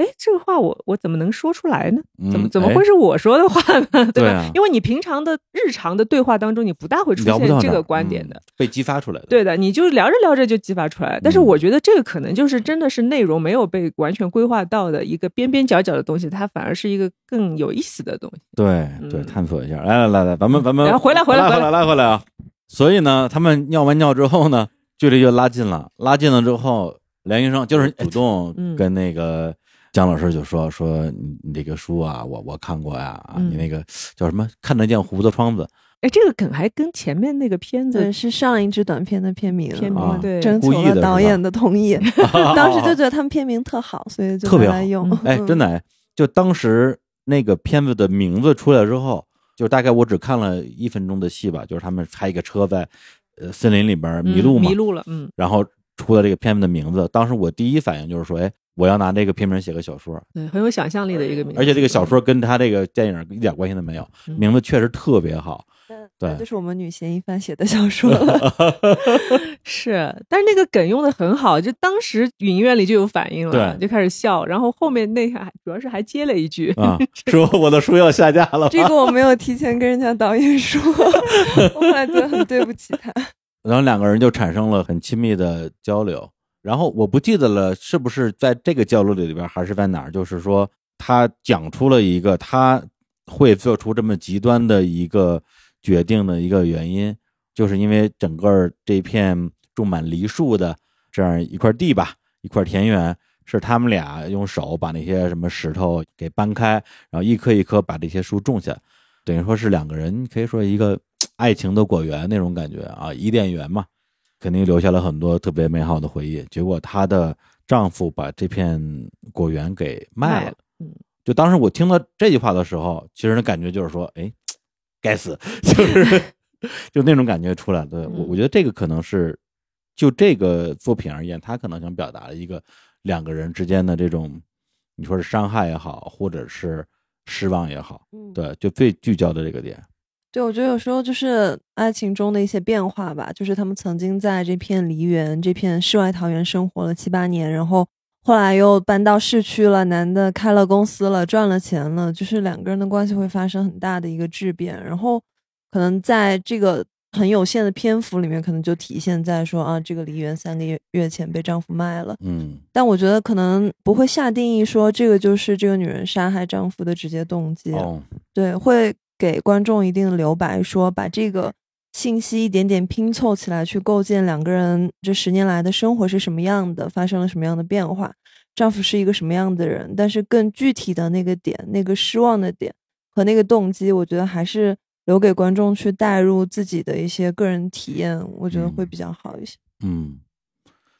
哎，这个话我我怎么能说出来呢？怎么怎么会是我说的话呢？对吧？对啊因为你平常的日常的对话当中，你不大会出现这个观点的。嗯被激发出来的。对的，你就聊着聊着就激发出来。但是嗯我觉得这个可能就是真的是内容没有被完全规划到的一个边边角角的东西，它反而是一个更有意思的东西。对对，嗯探索一下。来来来来，咱们咱们回来回来回来回来来回来啊！所以呢，他们尿完尿之后呢，距离就拉近了，拉近了之后，梁医生就是主动嗯跟那个姜老师就说说你你这个书啊，我我看过呀，啊嗯你那个叫什么看得见胡子窗子，哎，这个梗还跟前面那个片对，子是上一支短片的片名，片名、啊对，征求了导演的同意。当时就觉得他们片名特好，所以就特别好拿来用。哎，真的哎，就当时那个片子的名字出来之后，就大概我只看了一分钟的戏吧，就是他们开一个车在呃森林里边迷路嘛，嗯迷路了，嗯然后出了这个片子的名字。当时我第一反应就是说，哎，我要拿这个片名写个小说，对，很有想象力的一个名字。而且这个小说跟他这个电影一点关系都没有，嗯名字确实特别好。对这是我们女嫌疑犯写的小说了。是，但是那个梗用的很好，就当时影院里就有反应了，就开始笑，然后后面那个还主要是还接了一句，啊，说我的书要下架了，这个我没有提前跟人家导演说，我后来觉得很对不起他。然后两个人就产生了很亲密的交流。然后我不记得了，是不是在这个交流里边，还是在哪儿？就是说，他讲出了一个他会做出这么极端的一个决定的一个原因，就是因为整个这片种满梨树的这样一块地吧，一块田园，是他们俩用手把那些什么石头给搬开，然后一棵一棵把这些树种下，等于说是两个人可以说一个 爱情的果园那种感觉啊，伊甸园嘛，肯定留下了很多特别美好的回忆。结果她的丈夫把这片果园给卖了嗯就当时我听到这句话的时候，其实的感觉就是说，哎，该死，就是就那种感觉出来。对我，嗯我觉得这个可能是就这个作品而言，他可能想表达的一个两个人之间的这种，你说是伤害也好，或者是失望也好，嗯，对，就最聚焦的这个点。对，我觉得有时候就是爱情中的一些变化吧，就是他们曾经在这片梨园、这片世外桃源生活了七八年，然后后来又搬到市区了，男的开了公司了，赚了钱了，就是两个人的关系会发生很大的一个质变，然后可能在这个很有限的篇幅里面，可能就体现在说啊，这个梨园三个月月前被丈夫卖了，嗯。但我觉得可能不会下定义说这个就是这个女人杀害丈夫的直接动机，哦，对，会给观众一定的留白，说把这个信息一点点拼凑起来，去构建两个人这十年来的生活是什么样的，发生了什么样的变化，丈夫是一个什么样的人。但是更具体的那个点，那个失望的点和那个动机，我觉得还是留给观众去带入自己的一些个人体验，我觉得会比较好一些。嗯，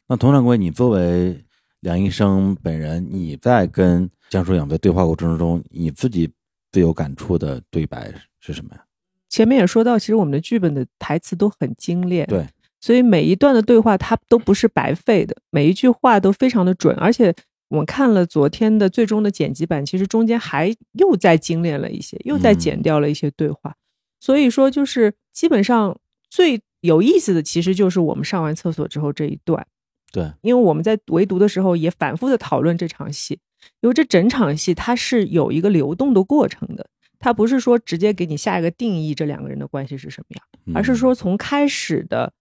那佟掌柜，你作为梁医生本人，你在跟江疏影的对话过程中，你自己最有感触的对白是什么呀？前面也说到，其实我们的剧本的台词都很精炼，对，所以每一段的对话它都不是白费的，每一句话都非常的准，而且我们看了昨天的最终的剪辑版，其实中间还又再精炼了一些，又再剪掉了一些对话，所以说就是基本上最有意思的，其实就是我们上完厕所之后这一段，对，因为我们在围读的时候也反复的讨论这场戏，因为这整场戏它是有一个流动的过程的，它不是说直接给你下一个定义这两个人的关系是什么样，嗯而是说从开始的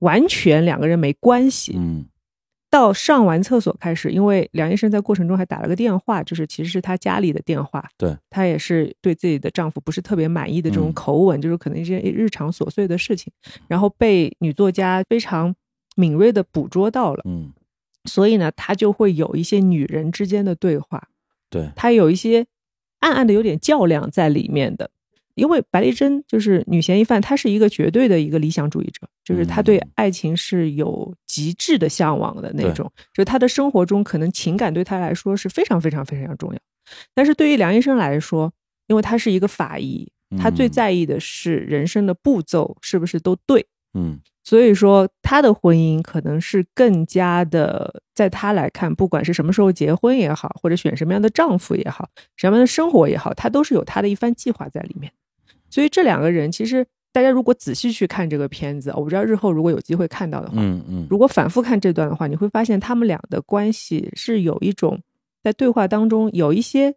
完全两个人没关系，嗯。到上完厕所开始，因为梁医生在过程中还打了个电话，就是其实是他家里的电话，对，她也是对自己的丈夫不是特别满意的这种嗯。口吻，就是可能一些日常琐碎的事情，然后被女作家非常敏锐的捕捉到了。嗯，所以呢，他就会有一些女人之间的对话，对，他有一些暗暗的有点较量在里面的。因为白丽珍就是女嫌疑犯，她是一个绝对的一个理想主义者，就是她对嗯。爱情是有极致的向往的那对。种，就是她的生活中可能情感对她来说是非常非常非常重要。但是对于梁医生来说，因为他是一个法医，他最嗯。在意的是人生的步骤是不是都对，嗯所以说，他的婚姻可能是更加的，在他来看，不管是什么时候结婚也好，或者选什么样的丈夫也好，什么样的生活也好，他都是有他的一番计划在里面。所以这两个人，其实大家如果仔细去看这个片子，我不知道日后如果有机会看到的话，嗯嗯，如果反复看这段的话，你会发现他们俩的关系是有一种在对话当中有一些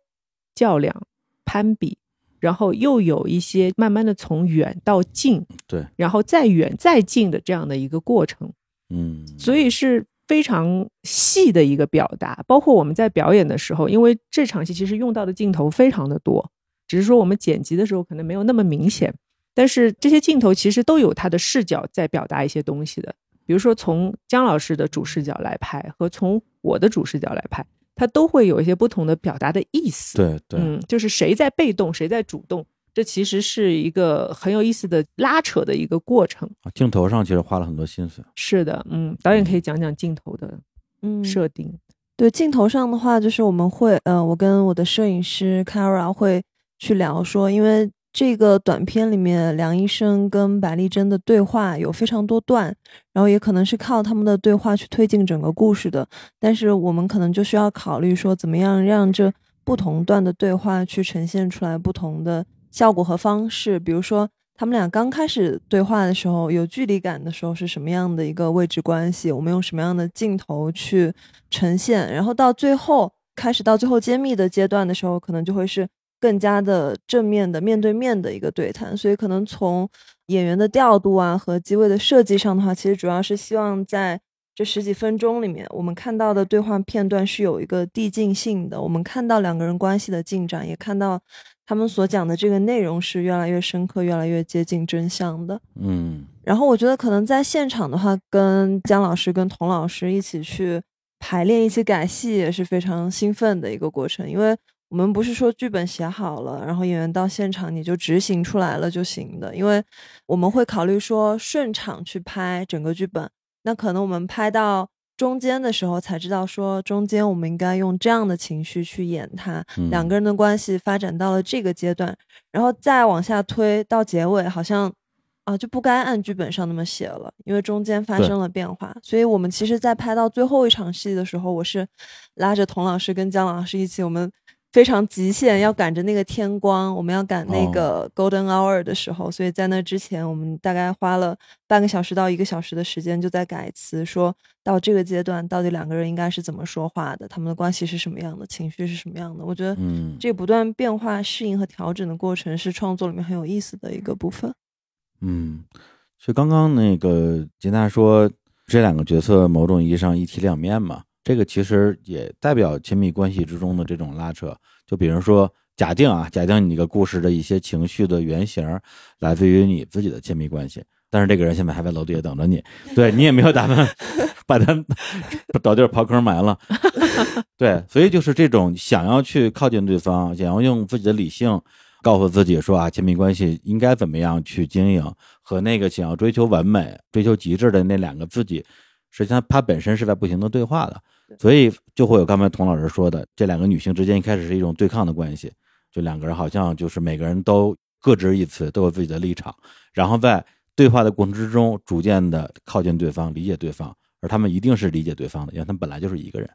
较量、攀比，然后又有一些慢慢的从远到近，对，然后再远再近的这样的一个过程，嗯，所以是非常细的一个表达。包括我们在表演的时候，因为这场戏其实用到的镜头非常的多，只是说我们剪辑的时候可能没有那么明显，但是这些镜头其实都有它的视角在表达一些东西的。比如说从姜老师的主视角来拍，和从我的主视角来拍，它都会有一些不同的表达的意思。对对，嗯，就是谁在被动，谁在主动，这其实是一个很有意思的拉扯的一个过程。啊镜头上其实花了很多心思。是的，嗯，导演可以讲讲镜头的嗯，设定。对镜头上的话，就是我们会，呃，我跟我的摄影师 Kara 会去聊说，因为这个短片里面梁医生跟白丽珍的对话有非常多段，然后也可能是靠他们的对话去推进整个故事的，但是我们可能就需要考虑说，怎么样让这不同段的对话去呈现出来不同的效果和方式，比如说。他们俩刚开始对话的时候，有距离感的时候是什么样的一个位置关系？我们用什么样的镜头去呈现？然后到最后开始到最后揭秘的阶段的时候，可能就会是更加的正面的面对面的一个对谈。所以可能从演员的调度啊和机位的设计上的话，其实主要是希望在这十几分钟里面，我们看到的对话片段是有一个递进性的。我们看到两个人关系的进展，也看到他们所讲的这个内容是越来越深刻、越来越接近真相的。嗯然后我觉得可能在现场的话，跟姜老师、跟童老师一起去排练、一起改戏，也是非常兴奋的一个过程。因为我们不是说剧本写好了，然后演员到现场你就执行出来了就行的，因为我们会考虑说顺场去拍整个剧本，那可能我们拍到中间的时候才知道说中间我们应该用这样的情绪去演它，嗯两个人的关系发展到了这个阶段，然后再往下推到结尾，好像啊就不该按剧本上那么写了，因为中间发生了变化。所以我们其实，在拍到最后一场戏的时候，我是拉着童老师跟姜老师一起，我们非常极限，要赶着那个天光，我们要赶那哦个 golden hour 的时候，所以在那之前，我们大概花了半个小时到一个小时的时间，就在改词，说到这个阶段，到底两个人应该是怎么说话的，他们的关系是什么样的，情绪是什么样的。我觉得嗯，这不断变化、适应和调整的过程，是创作里面很有意思的一个部分。嗯，就刚刚那个吉娜说，这两个角色某种意义上一体两面嘛，这个其实也代表亲密关系之中的这种拉扯。就比如说，假定啊，假定你这个故事的一些情绪的原型来自于你自己的亲密关系，但是这个人现在还在楼底下等着你，对你也没有打算 把他找地儿刨坑埋了，对，所以就是这种想要去靠近对方，想要用自己的理性告诉自己说啊，亲密关系应该怎么样去经营，和那个想要追求完美、追求极致的那两个自己，实际上它本身是在不停的对话的，所以就会有刚才童老师说的，这两个女性之间一开始是一种对抗的关系，就两个人好像就是每个人都各执一词，都有自己的立场，然后在对话的过程之中，逐渐的靠近对方，理解对方，而他们一定是理解对方的，因为他们本来就是一个人。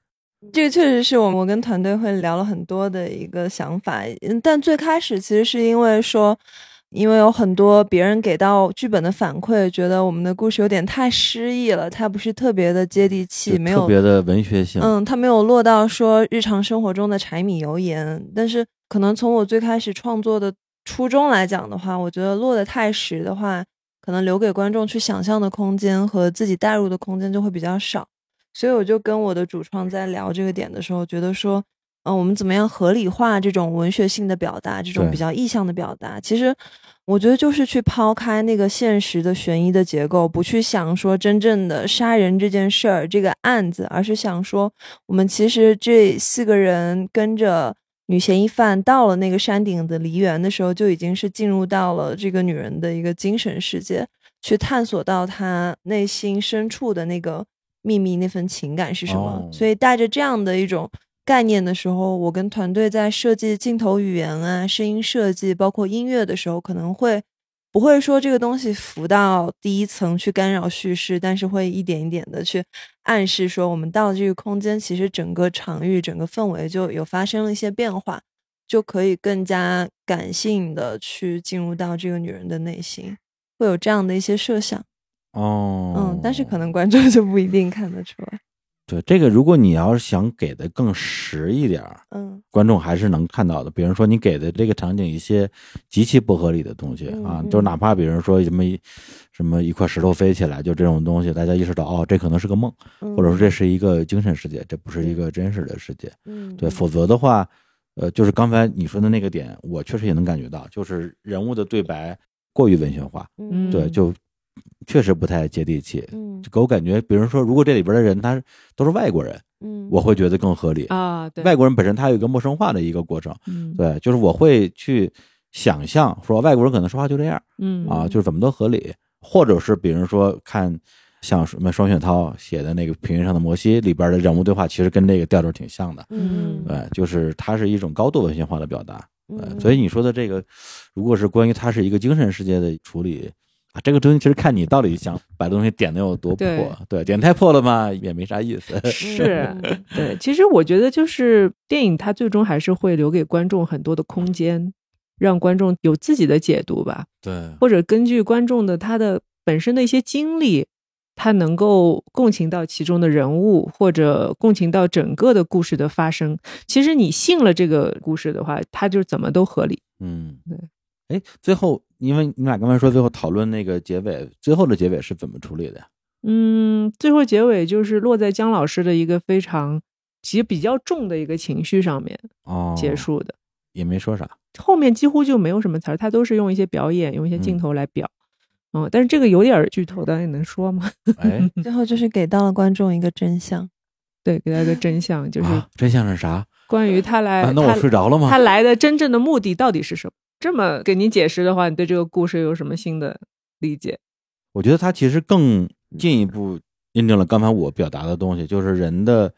这个确实是我们我跟团队会聊了很多的一个想法，嗯，但最开始其实是因为说，因为有很多别人给到剧本的反馈，觉得我们的故事有点太诗意了，它不是特别的接地气，没有特别的文学性。嗯，它没有落到说日常生活中的柴米油盐，但是可能从我最开始创作的初衷来讲的话，我觉得落得太实的话，可能留给观众去想象的空间和自己代入的空间就会比较少，所以我就跟我的主创在聊这个点的时候，觉得说，嗯、我们怎么样合理化这种文学性的表达，这种比较意象的表达，其实。我觉得就是去抛开那个现实的悬疑的结构，不去想说真正的杀人这件事儿、这个案子，而是想说，我们其实这四个人跟着女嫌疑犯到了那个山顶的梨园的时候，就已经是进入到了这个女人的一个精神世界，去探索到她内心深处的那个秘密、那份情感是什么。哦所以带着这样的一种概念的时候，我跟团队在设计镜头语言啊、声音设计，包括音乐的时候，可能会。不会说这个东西浮到第一层去干扰叙事，但是会一点一点的去暗示说，我们到这个空间，其实整个场域、整个氛围就有发生了一些变化，就可以更加感性的去进入到这个女人的内心，会有这样的一些设想。哦，嗯，但是可能观众就不一定看得出来。对这个，如果你要是想给的更实一点儿，嗯观众还是能看到的。比如说，你给的这个场景一些极其不合理的东西啊，嗯就是哪怕比如说什么一什么一块石头飞起来，就这种东西，大家意识到哦，这可能是个梦，嗯，或者说这是一个精神世界，这不是一个真实的世界。嗯，对，否则的话，呃，就是刚才你说的那个点，我确实也能感觉到，就是人物的对白过于文学化，嗯对，就确实不太接地气。嗯给我感觉，比如说，如果这里边的人他都是外国人，嗯，我会觉得更合理。啊，对，外国人本身他有一个陌生化的一个过程，嗯对，就是我会去想象说外国人可能说话就这样嗯啊，就是怎么都合理，或者是比如说看像什么双雪涛写的那个《平原上的摩西》里边的人物对话，其实跟这个调调挺像的，嗯对，就是它是一种高度文学化的表达，对，嗯所以你说的这个，如果是关于它是一个精神世界的处理。啊，这个东西其实看你到底想把东西点的有多破，对对，点太破了嘛，也没啥意思。是嗯对，其实我觉得就是电影，它最终还是会留给观众很多的空间，让观众有自己的解读吧，对，或者根据观众的他的本身的一些经历，他能够共情到其中的人物，或者共情到整个的故事的发生。其实你信了这个故事的话，它就怎么都合理。嗯，对。哎，最后，因为你们俩刚才说最后讨论那个结尾，最后的结尾是怎么处理的呀？嗯，最后结尾就是落在姜老师的一个非常其实比较重的一个情绪上面哦，结束的。也没说啥。后面几乎就没有什么词儿，他都是用一些表演，用一些镜嗯头来表。嗯，但是这个有点剧透，当然能说吗？哎，最后就是给到了观众一个真相。对，给他一个真相，就是啊真相是啥？关于他来，啊那我睡着了吗他来的真正的目的到底是什么？这么给你解释的话，你对这个故事有什么新的理解？我觉得它其实更进一步印证了刚才我表达的东西，就是人的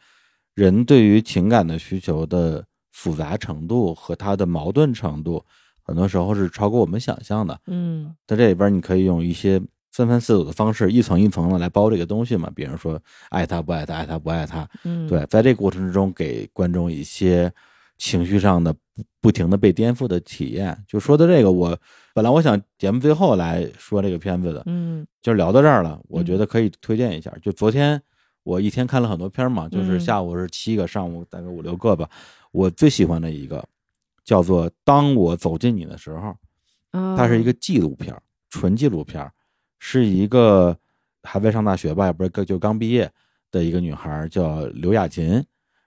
人对于情感的需求的复杂程度和它的矛盾程度，很多时候是超过我们想象的。嗯在这里边，你可以用一些三番四组的方式，一层一层的来包这个东西嘛。比如说，爱他不爱他，爱他不爱他。嗯，对，在这个过程之中，给观众一些情绪上的不不停的被颠覆的体验。就说到这个，我本来我想节目最后来说这个片子的，嗯就聊到这儿了，我觉得可以推荐一下。就昨天我一天看了很多片儿嘛，就是嗯下午是七个，上午大概五六个吧。我最喜欢的一个叫做《当我走进你的时候》，啊，它是一个纪录片儿，纯纪录片儿，是一个还在上大学吧，也不是就刚毕业的一个女孩儿，叫刘雅琴，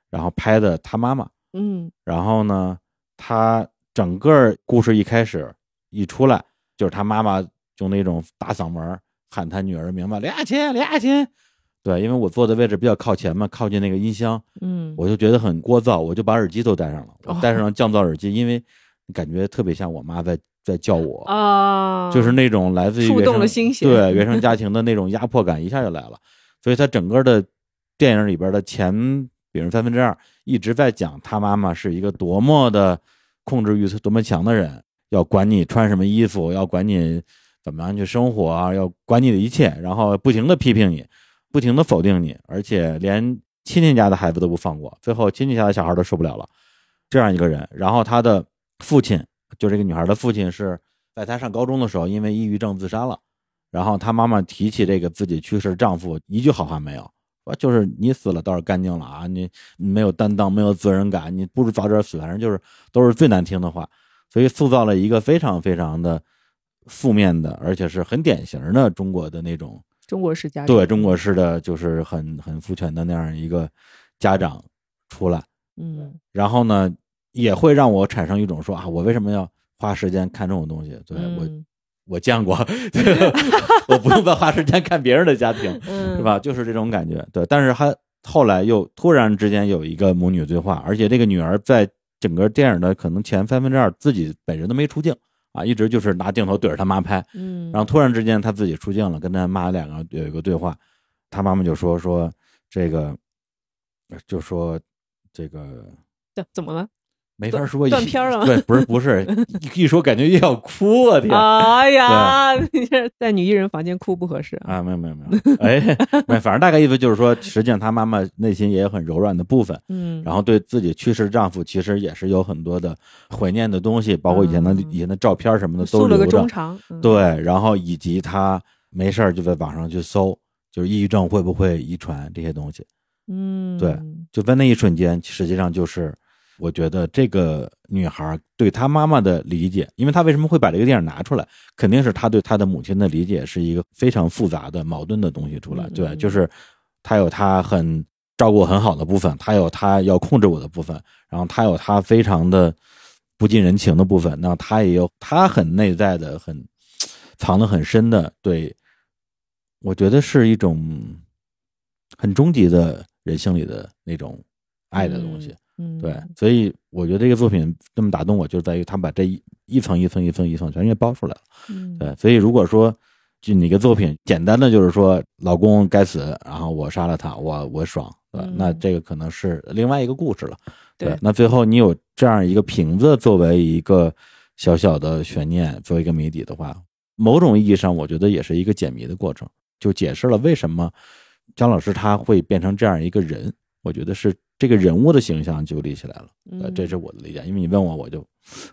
然后拍的她妈妈。嗯然后呢，他整个故事一开始一出来，就是他妈妈用那种大嗓门喊他女儿的名字，刘亚琴，刘亚琴。对，因为我坐的位置比较靠前嘛，靠近那个音箱，嗯，我就觉得很聒噪，我就把耳机都戴上了，我哦戴上了降噪耳机，因为感觉特别像我妈在在叫我。啊，就是那种来自于触动了心弦对原生家庭的那种压迫感一下就来了，所以他整个的电影里边的前，比如三分之二一直在讲他妈妈是一个多么的控制欲多么强的人，要管你穿什么衣服，要管你怎么样去生活啊，要管你的一切，然后不停的批评你，不停的否定你，而且连亲戚家的孩子都不放过，最后亲戚家的小孩都受不了了，这样一个人，然后他的父亲，就这个女孩的父亲是在她上高中的时候因为抑郁症自杀了，然后她妈妈提起这个自己去世的丈夫，一句好话没有，说就是你死了倒是干净了啊，你你没有担当，没有责任感，你不如早点死，反正就是都是最难听的话，所以塑造了一个非常非常的负面的，而且是很典型的中国的那种中国式家长，对中国式的就是很很父权的那样一个家长出来。嗯然后呢，也会让我产生一种说啊，我为什么要花时间看这种东西？对、我嗯我见过，我不用再花时间看别人的家庭，嗯是吧？就是这种感觉。对，但是他后来又突然之间有一个母女对话，而且这个女儿在整个电影的可能前三分之二自己本人都没出镜啊，一直就是拿镜头对着他妈拍，嗯，然后突然之间他自己出镜了，跟他妈两个有一个对话，他妈妈就说说这个，就说这个怎怎么了？没法说，断片儿了吗？对，不是不是，一一说感觉又要哭，啊天。哎呀，你这在女艺人房间哭不合适啊。啊，没有没有没有，哎，没，反正大概意思就是说，实际上她妈妈内心也有很柔软的部分，嗯，然后对自己去世丈夫其实也是有很多的怀念的东西，包括以前的、嗯。以前的照片什么的都诉了个留着对，然后以及她没事儿就在网上去搜，就是抑郁症会不会遗传这些东西，嗯，对就在那一瞬间，实际上就是我觉得这个女孩对她妈妈的理解，因为她为什么会把这个电影拿出来，肯定是她对她的母亲的理解是一个非常复杂的、矛盾的东西出来。对，就是她有她很照顾我很好的部分，她有她要控制我的部分，然后她有她非常的不近人情的部分，那她也有她很内在的、很藏得很深的对。我觉得是一种很终极的人性里的那种爱的东西。嗯，对，所以我觉得这个作品这么打动我，就在于他把这一一层一层一层一层全给包出来了。嗯，对，所以如果说就你个作品简单的就是说老公该死，然后我杀了他，我我爽，对，嗯那这个可能是另外一个故事了。对那最后你有这样一个瓶子作为一个小小的悬念，作为一个谜底的话，某种意义上我觉得也是一个解谜的过程，就解释了为什么张老师他会变成这样一个人。我觉得是这个人物的形象就立起来了。呃，嗯这是我的理解，因为你问我，我就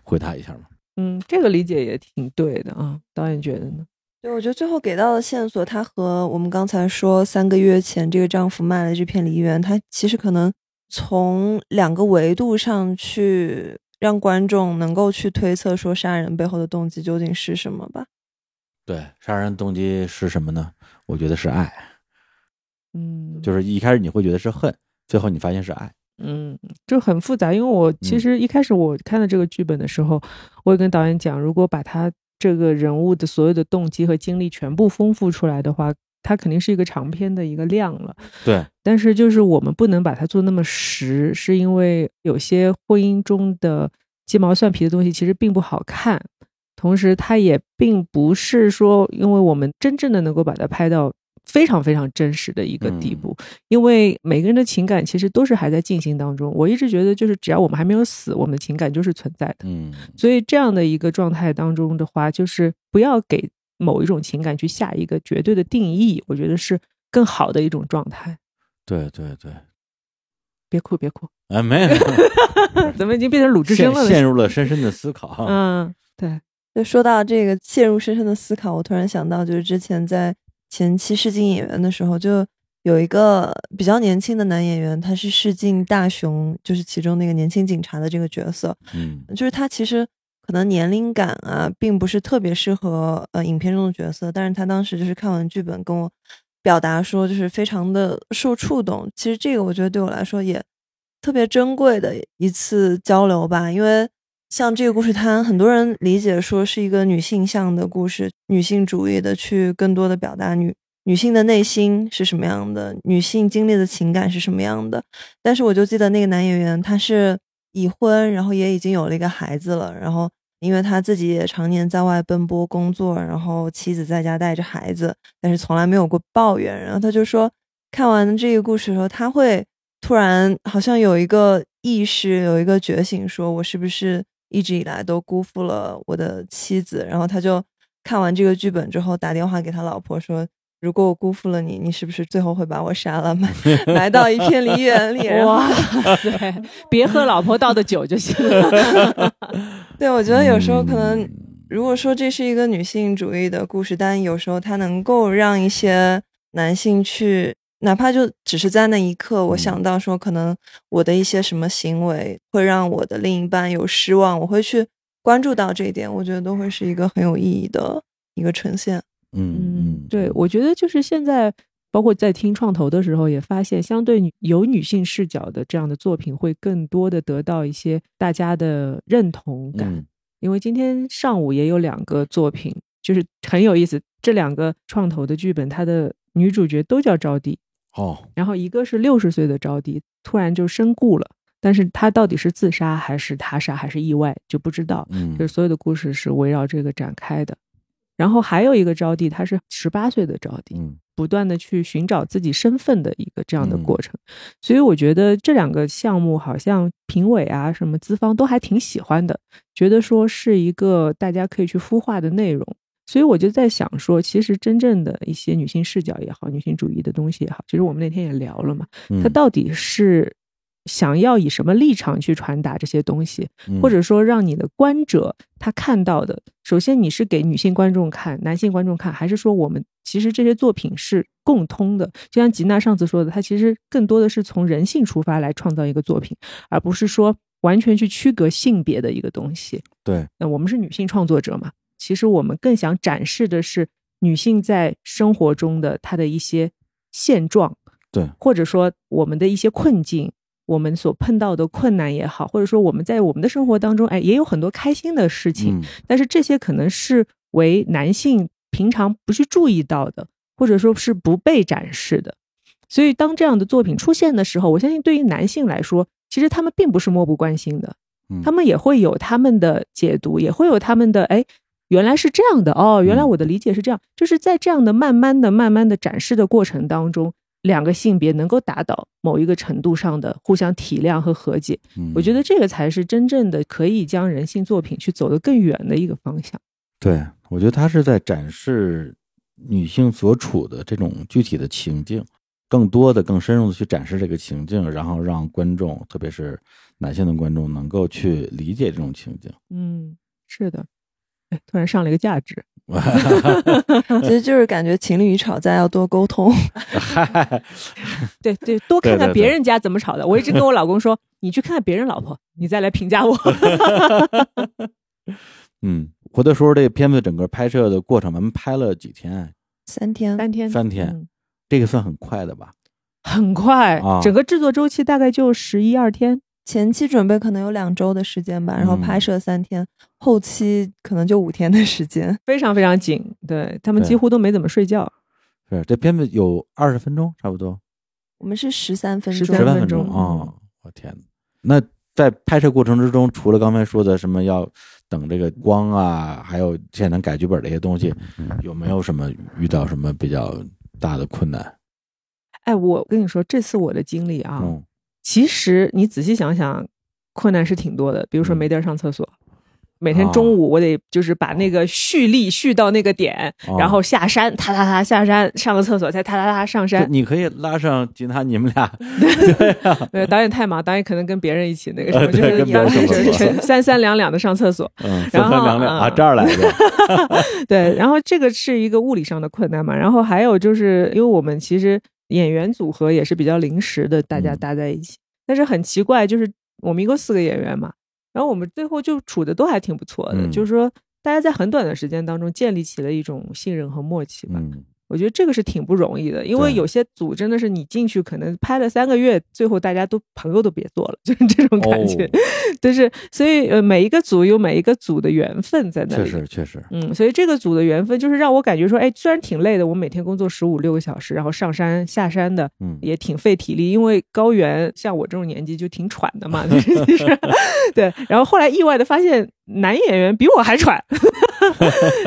回答一下嘛。嗯，这个理解也挺对的啊。导演觉得呢？对，我觉得最后给到的线索，他和我们刚才说三个月前这个丈夫卖了这片梨园，他其实可能从两个维度上去让观众能够去推测说杀人背后的动机究竟是什么吧。对，杀人动机是什么呢？我觉得是爱，嗯，就是一开始你会觉得是恨，最后你发现是爱。嗯，就很复杂。因为我其嗯实一开始我看到这个剧本的时候，我也跟导演讲，如果把他这个人物的所有的动机和经历全部丰富出来的话，他肯定是一个长篇的一个量了。对，但是就是我们不能把它做那么实，是因为有些婚姻中的鸡毛蒜皮的东西其实并不好看，同时它也并不是说，因为我们真正的能够把它拍到非常非常真实的一个地步，因为每个人的情感其实都是还在进行当中。我一直觉得，就是只要我们还没有死，我们的情感就是存在的。嗯，所以这样的一个状态当中的话，就是不要给某一种情感去下一个绝对的定义，我觉得是更好的一种状态。对对对，别哭，别哭。哎，没有，怎么已经变成鲁智深了？陷陷入了深深的思考。嗯，对，就说到这个陷入深深的思考，我突然想到，就是之前在前期试镜演员的时候，就有一个比较年轻的男演员，他是试镜大雄，就是其中那个年轻警察的这个角色，嗯就是他其实可能年龄感啊，并不是特别适合呃影片中的角色，但是他当时就是看完剧本跟我表达说，就是非常的受触动。其实这个我觉得对我来说也特别珍贵的一次交流吧，因为像这个故事，它很多人理解说是一个女性向的故事，女性主义的去更多的表达女女性的内心是什么样的，女性经历的情感是什么样的。但是我就记得那个男演员他是已婚，然后也已经有了一个孩子了，然后因为他自己也常年在外奔波工作，然后妻子在家带着孩子，但是从来没有过抱怨。然后他就说，看完这个故事的时候，他会突然好像有一个意识，有一个觉醒，说我是不是一直以来都辜负了我的妻子？然后他就看完这个剧本之后，打电话给他老婆说。如果我辜负了你，你是不是最后会把我杀了，埋埋到一片梨园里？哇塞，别喝老婆倒的酒就行了。对，我觉得有时候可能，嗯如果说这是一个女性主义的故事，但有时候它能够让一些男性去，哪怕就只是在那一刻，我嗯想到说，可能我的一些什么行为会让我的另一半有失望，我会去关注到这一点，我觉得都会是一个很有意义的一个呈现。嗯嗯，对，我觉得就是现在，包括在听创投的时候，也发现相对女有女性视角的这样的作品，会更多的得到一些大家的认同感。嗯因为今天上午也有两个作品，就是很有意思，这两个创投的剧本，它的女主角都叫招娣，哦，然后一个是六十岁的招娣，突然就身故了，但是他到底是自杀还是他杀还是意外就不知道。嗯就是所有的故事是围绕这个展开的。然后还有一个招娣，她是十八岁的招娣，嗯不断的去寻找自己身份的一个这样的嗯过程。所以我觉得这两个项目好像评委啊什么资方都还挺喜欢的，觉得说是一个大家可以去孵化的内容。所以我就在想说，其实真正的一些女性视角也好，女性主义的东西也好，其实我们那天也聊了嘛，嗯，它到底是想要以什么立场去传达这些东西，嗯或者说让你的观者他看到的，首先你是给女性观众看、男性观众看，还是说我们其实这些作品是共通的？就像吉娜上次说的，她其实更多的是从人性出发来创造一个作品，而不是说完全去区隔性别的一个东西。对，那我们是女性创作者嘛，其实我们更想展示的是女性在生活中的她的一些现状，对。或者说我们的一些困境，我们所碰到的困难也好，或者说我们在我们的生活当中，哎，也有很多开心的事情，嗯。但是这些可能是为男性平常不去注意到的，或者说是不被展示的。所以，当这样的作品出现的时候，我相信对于男性来说，其实他们并不是漠不关心的，嗯。他们也会有他们的解读，也会有他们的哎，原来是这样的哦，原来嗯我的理解是这样，就是在这样的慢慢的、慢慢的展示的过程当中，两个性别能够达到某一个程度上的互相体谅和和解，嗯我觉得这个才是真正的可以将人性作品去走得更远的一个方向。对，我觉得他是在展示女性所处的这种具体的情境，更多的、更深入的去展示这个情境，然后让观众，特别是男性的观众，能够去理解这种情境。嗯，是的。哎，突然上了一个价值，其实就是感觉情侣吵架要多沟通。嗨，对对，多看看别人家怎么吵的。我一直跟我老公说，你去看看别人老婆，你再来评价我。嗯，回头说说这个片子整个拍摄的过程，咱们拍了几天？三天，三天，三天嗯这个算很快的吧？很快，啊整个制作周期大概就十一二天。前期准备可能有两周的时间吧，然后嗯拍摄三天，后期可能就五天的时间。非常非常紧，对他们几乎都没怎么睡觉。是这片子有二十分钟，差不多我们是十三分钟，十三分钟啊哦！我天哪！那在拍摄过程之中，除了刚才说的什么要等这个光啊，还有现场改剧本这些东西，有没有什么遇到什么比较大的困难？哎，我跟你说，这次我的经历啊，嗯其实你仔细想想，困难是挺多的。比如说嗯没地儿上厕所，每天中午我得就是把那个蓄力蓄到那个点，哦然后下山，踏踏踏下山，上个厕所，再踏踏踏上山。你可以拉上吉他，你们俩 对，导演太忙，导演可能跟别人一起那个什么，呃就是对跟别人当时上厕所就是全 三三两两的上厕所。嗯，然后三三两两啊，嗯这儿来的，对，然后这个是一个物理上的困难嘛，然后还有就是因为我们其实演员组合也是比较临时的，大家嗯。搭在一起，但是很奇怪，就是我们一共四个演员嘛，然后我们最后就处的都还挺不错的，嗯就是说大家在很短的时间当中建立起了一种信任和默契吧。嗯我觉得这个是挺不容易的，因为有些组真的是你进去可能拍了三个月，最后大家都朋友都别做了，就是这种感觉。哦就是所以呃，每一个组有每一个组的缘分在那确里。实确实，嗯，所以这个组的缘分就是让我感觉说，哎，虽然挺累的，我每天工作十五六个小时，然后上山下山的，嗯也挺费体力，因为高原像我这种年纪就挺喘的嘛，就是 对。然后后来意外的发现，男演员比我还喘，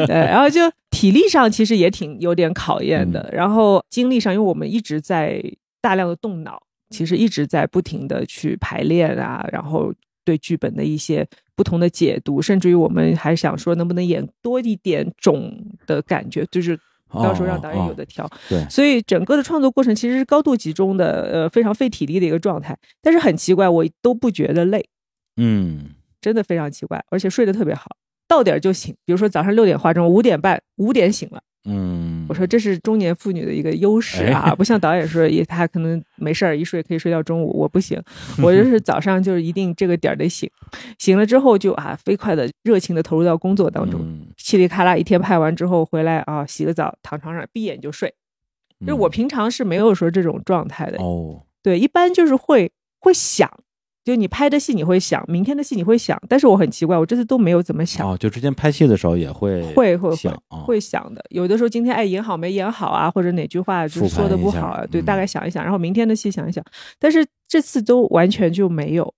对，然后就体力上其实也挺有点考验的，然后精力上，因为我们一直在大量的动脑，其实一直在不停的去排练啊，然后对剧本的一些不同的解读，甚至于我们还想说能不能演多一点种的感觉，就是到时候让导演有的挑。哦对，所以整个的创作过程其实是高度集中的，呃，非常费体力的一个状态。但是很奇怪，我都不觉得累，嗯真的非常奇怪，而且睡得特别好，到点儿就醒。比如说早上六点化妆，五点半五点醒了。嗯，我说这是中年妇女的一个优势啊，哎。不像导演说也他可能没事儿一睡可以睡到中午，我不行，我就是早上就是一定这个点儿得醒，醒了之后就啊飞快的热情的投入到工作当中，嗯。嘁里咔啦一天拍完之后回来啊洗个澡躺床上闭眼就睡，就是我平常是没有说这种状态的，嗯哦，对，一般就是会会想，就你拍的戏你会想，明天的戏你会想，但是我很奇怪，我这次都没有怎么想，哦，就之前拍戏的时候也会会会会想啊，会想的。有的时候今天哎演好没演好啊，或者哪句话就是说的不好啊，对，嗯大概想一想，然后明天的戏想一想，但是这次都完全就没有。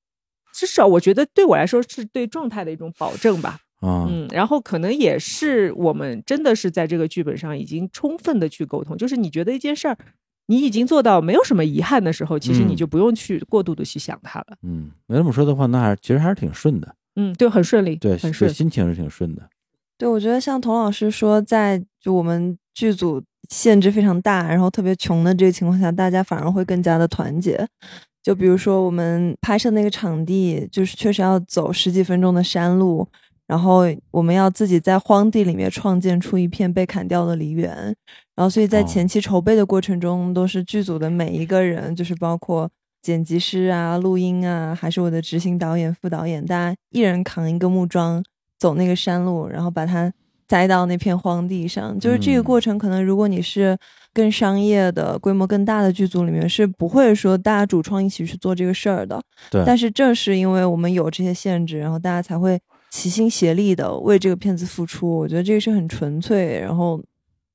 至少我觉得对我来说是对状态的一种保证吧，啊，嗯，然后可能也是我们真的是在这个剧本上已经充分的去沟通，就是你觉得一件事儿，你已经做到没有什么遗憾的时候，其实你嗯就不用去过度的去想它了。嗯，没这么说的话，那还其实还是挺顺的，嗯，对，很顺利，对，对很顺。心情是挺顺的，对，我觉得像童老师说，在就我们剧组限制非常大，然后特别穷的这个情况下，大家反而会更加的团结。就比如说我们拍摄那个场地，就是确实要走十几分钟的山路，然后我们要自己在荒地里面创建出一片被砍掉的梨园，然后所以在哦前期筹备的过程中，都是剧组的每一个人，就是包括剪辑师啊、录音啊，还是我的执行导演、副导演，大家一人扛一个木桩走那个山路，然后把它栽到那片荒地上。就是这个嗯过程，可能如果你是更商业的、规模更大的剧组里面，是不会说大家主创一起去做这个事儿的。对，但是正是因为我们有这些限制，然后大家才会齐心协力的为这个片子付出。我觉得这个是很纯粹，然后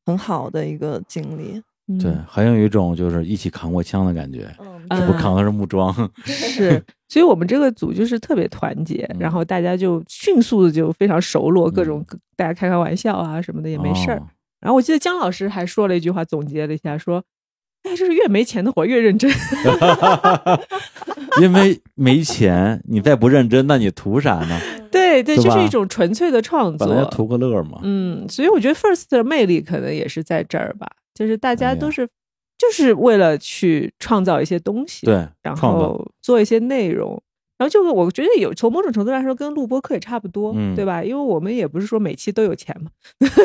很好的一个经历。对，嗯很有一种就是一起扛过枪的感觉，嗯不过扛的是木桩，是，所以我们这个组就是特别团结，嗯然后大家就迅速的就非常熟络，各种嗯大家开开玩笑啊什么的也没事儿。哦然后我记得姜老师还说了一句话，总结了一下，说：“哎，就是越没钱的活越认真。因为没钱，你再不认真，那你图啥呢？对”对是就是一种纯粹的创作。本来图个乐嘛。嗯，所以我觉得 First 的魅力可能也是在这儿吧，就是大家都是、就是为了去创造一些东西，对，然后做一些内容。然后这个我觉得有从某种程度来说跟录播课也差不多，嗯对吧？因为我们也不是说每期都有钱嘛，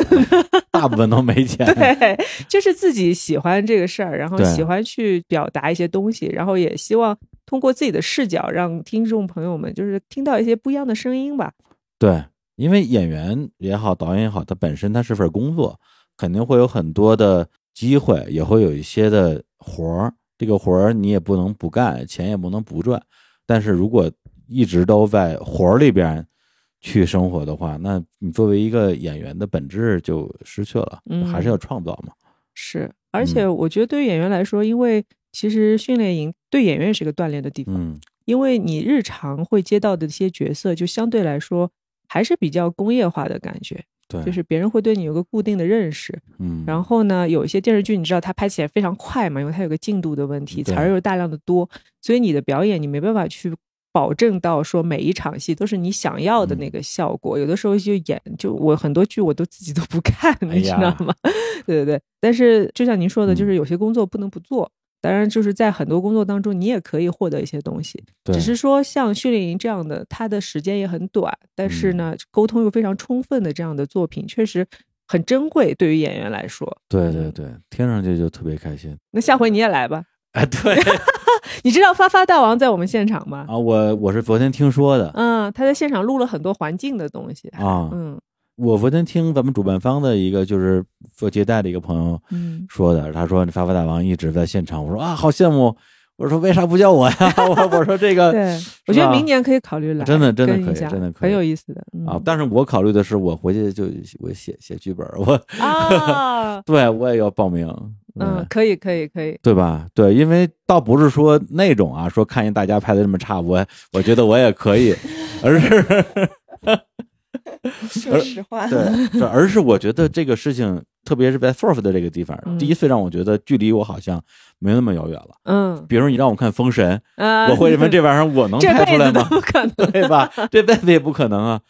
大部分都没钱。对，就是自己喜欢这个事儿，然后喜欢去表达一些东西，然后也希望通过自己的视角，让听众朋友们就是听到一些不一样的声音吧。对，因为演员也好，导演也好，他本身他是份工作，肯定会有很多的机会，也会有一些的活儿。这个活儿你也不能不干，钱也不能不赚。但是如果一直都在活儿里边去生活的话，那你作为一个演员的本质就失去了，嗯还是要创造嘛。是，而且我觉得对于演员来说，因为其实训练营对演员也是一个锻炼的地方，嗯，因为你日常会接到的一些角色，就相对来说还是比较工业化的感觉，对，就是别人会对你有个固定的认识。嗯，然后呢，有一些电视剧你知道它拍起来非常快嘛，因为它有个进度的问题，词儿又大量的多，所以你的表演你没办法去保证到说每一场戏都是你想要的那个效果。有的时候就演，就我很多剧我都自己都不看，你知道吗？对对对。但是就像您说的，就是有些工作不能不做。当然，就是在很多工作当中，你也可以获得一些东西。只是说像训练营这样的，它的时间也很短，但是呢，沟通又非常充分的这样的作品，确实很珍贵。对于演员来说，对对对，听上去就特别开心。那下回你也来吧。哎，对，你知道发发大王在我们现场吗？啊，我我是昨天听说的。嗯，他在现场录了很多环境的东西啊。嗯。我昨天听咱们主办方的一个就是做接待的一个朋友说的，他说发发大王一直在现场，我说啊好羡慕，我说为啥不叫我呀？我我说这个，对我觉得明年可以考虑来，真的真的可以，真的可以，很有意思的啊。但是我考虑的是我回去就我写写剧本，我啊，对我也要报名，嗯，可以可以可以，对吧？对，因为倒不是说那种啊，说看见大家拍的这么差，我我觉得我也可以，而是。说实话，对，而是我觉得这个事情，特别是在 f o r f 的这个地方，第一次让我觉得距离我好像没那么遥远了。嗯，比如你让我看《封神》，我会认为这玩意儿我能拍出来吗？不可 能，对吧？这辈子也不可能啊。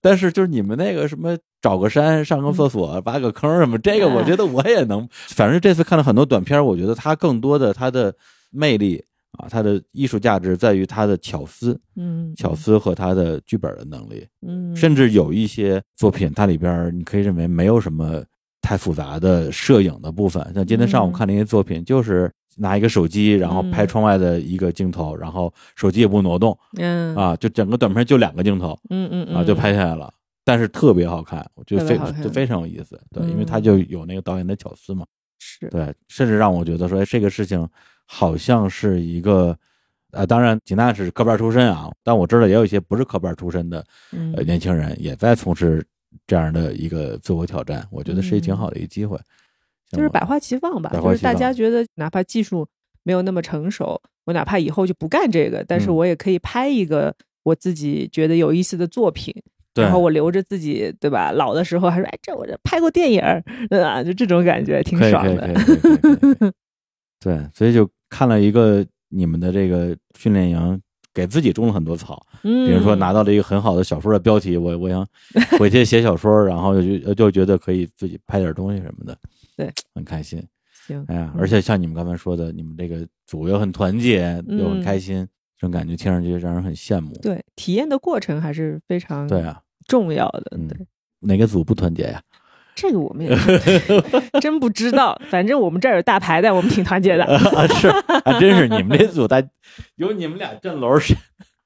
但是就是你们那个什么，找个山上个厕所挖个坑什么，这个我觉得我也能。反正这次看了很多短片，我觉得它更多的它的魅力。啊，它的艺术价值在于它的巧思，嗯，巧思和它的剧本的能力，嗯，甚至有一些作品，它里边你可以认为没有什么太复杂的摄影的部分。像今天上午看那些作品，就是拿一个手机，然后拍窗外的一个镜头，然后手机也不挪动，嗯，啊，就整个短片就两个镜头，嗯嗯，啊，就拍下来了，但是特别好看，我觉得非就非常有意思，对，因为它就有那个导演的巧思嘛，是。对，甚至让我觉得说，哎，这个事情。好像是一个，呃，当然吉娜是科班出身啊，但我知道也有一些不是科班出身的，呃，年轻人也在从事这样的一个自我挑战，我觉得是一挺好的一个机会，就是百花齐放吧，就是大家觉得哪怕技术没有那么成熟，我哪怕以后就不干这个，但是我也可以拍一个我自己觉得有意思的作品，然后我留着自己，对吧？老的时候还说，哎，这我这拍过电影，对吧？就这种感觉挺爽的。对，所以就看了一个你们的这个训练营，给自己种了很多草。嗯，比如说拿到了一个很好的小说的标题，我我想回去写小说，然后就就觉得可以自己拍点东西什么的。对，很开心。行，哎呀，而且像你们刚才说的，你们这个组又很团结，又很开心，这种感觉听上去让人很羡慕。对，体验的过程还是非常对啊重要的。对，哪个组不团结呀？这个我们也 真不知道，反正我们这儿有大牌的，我们挺团结的。是，还真是你们这组，大有你们俩镇楼，是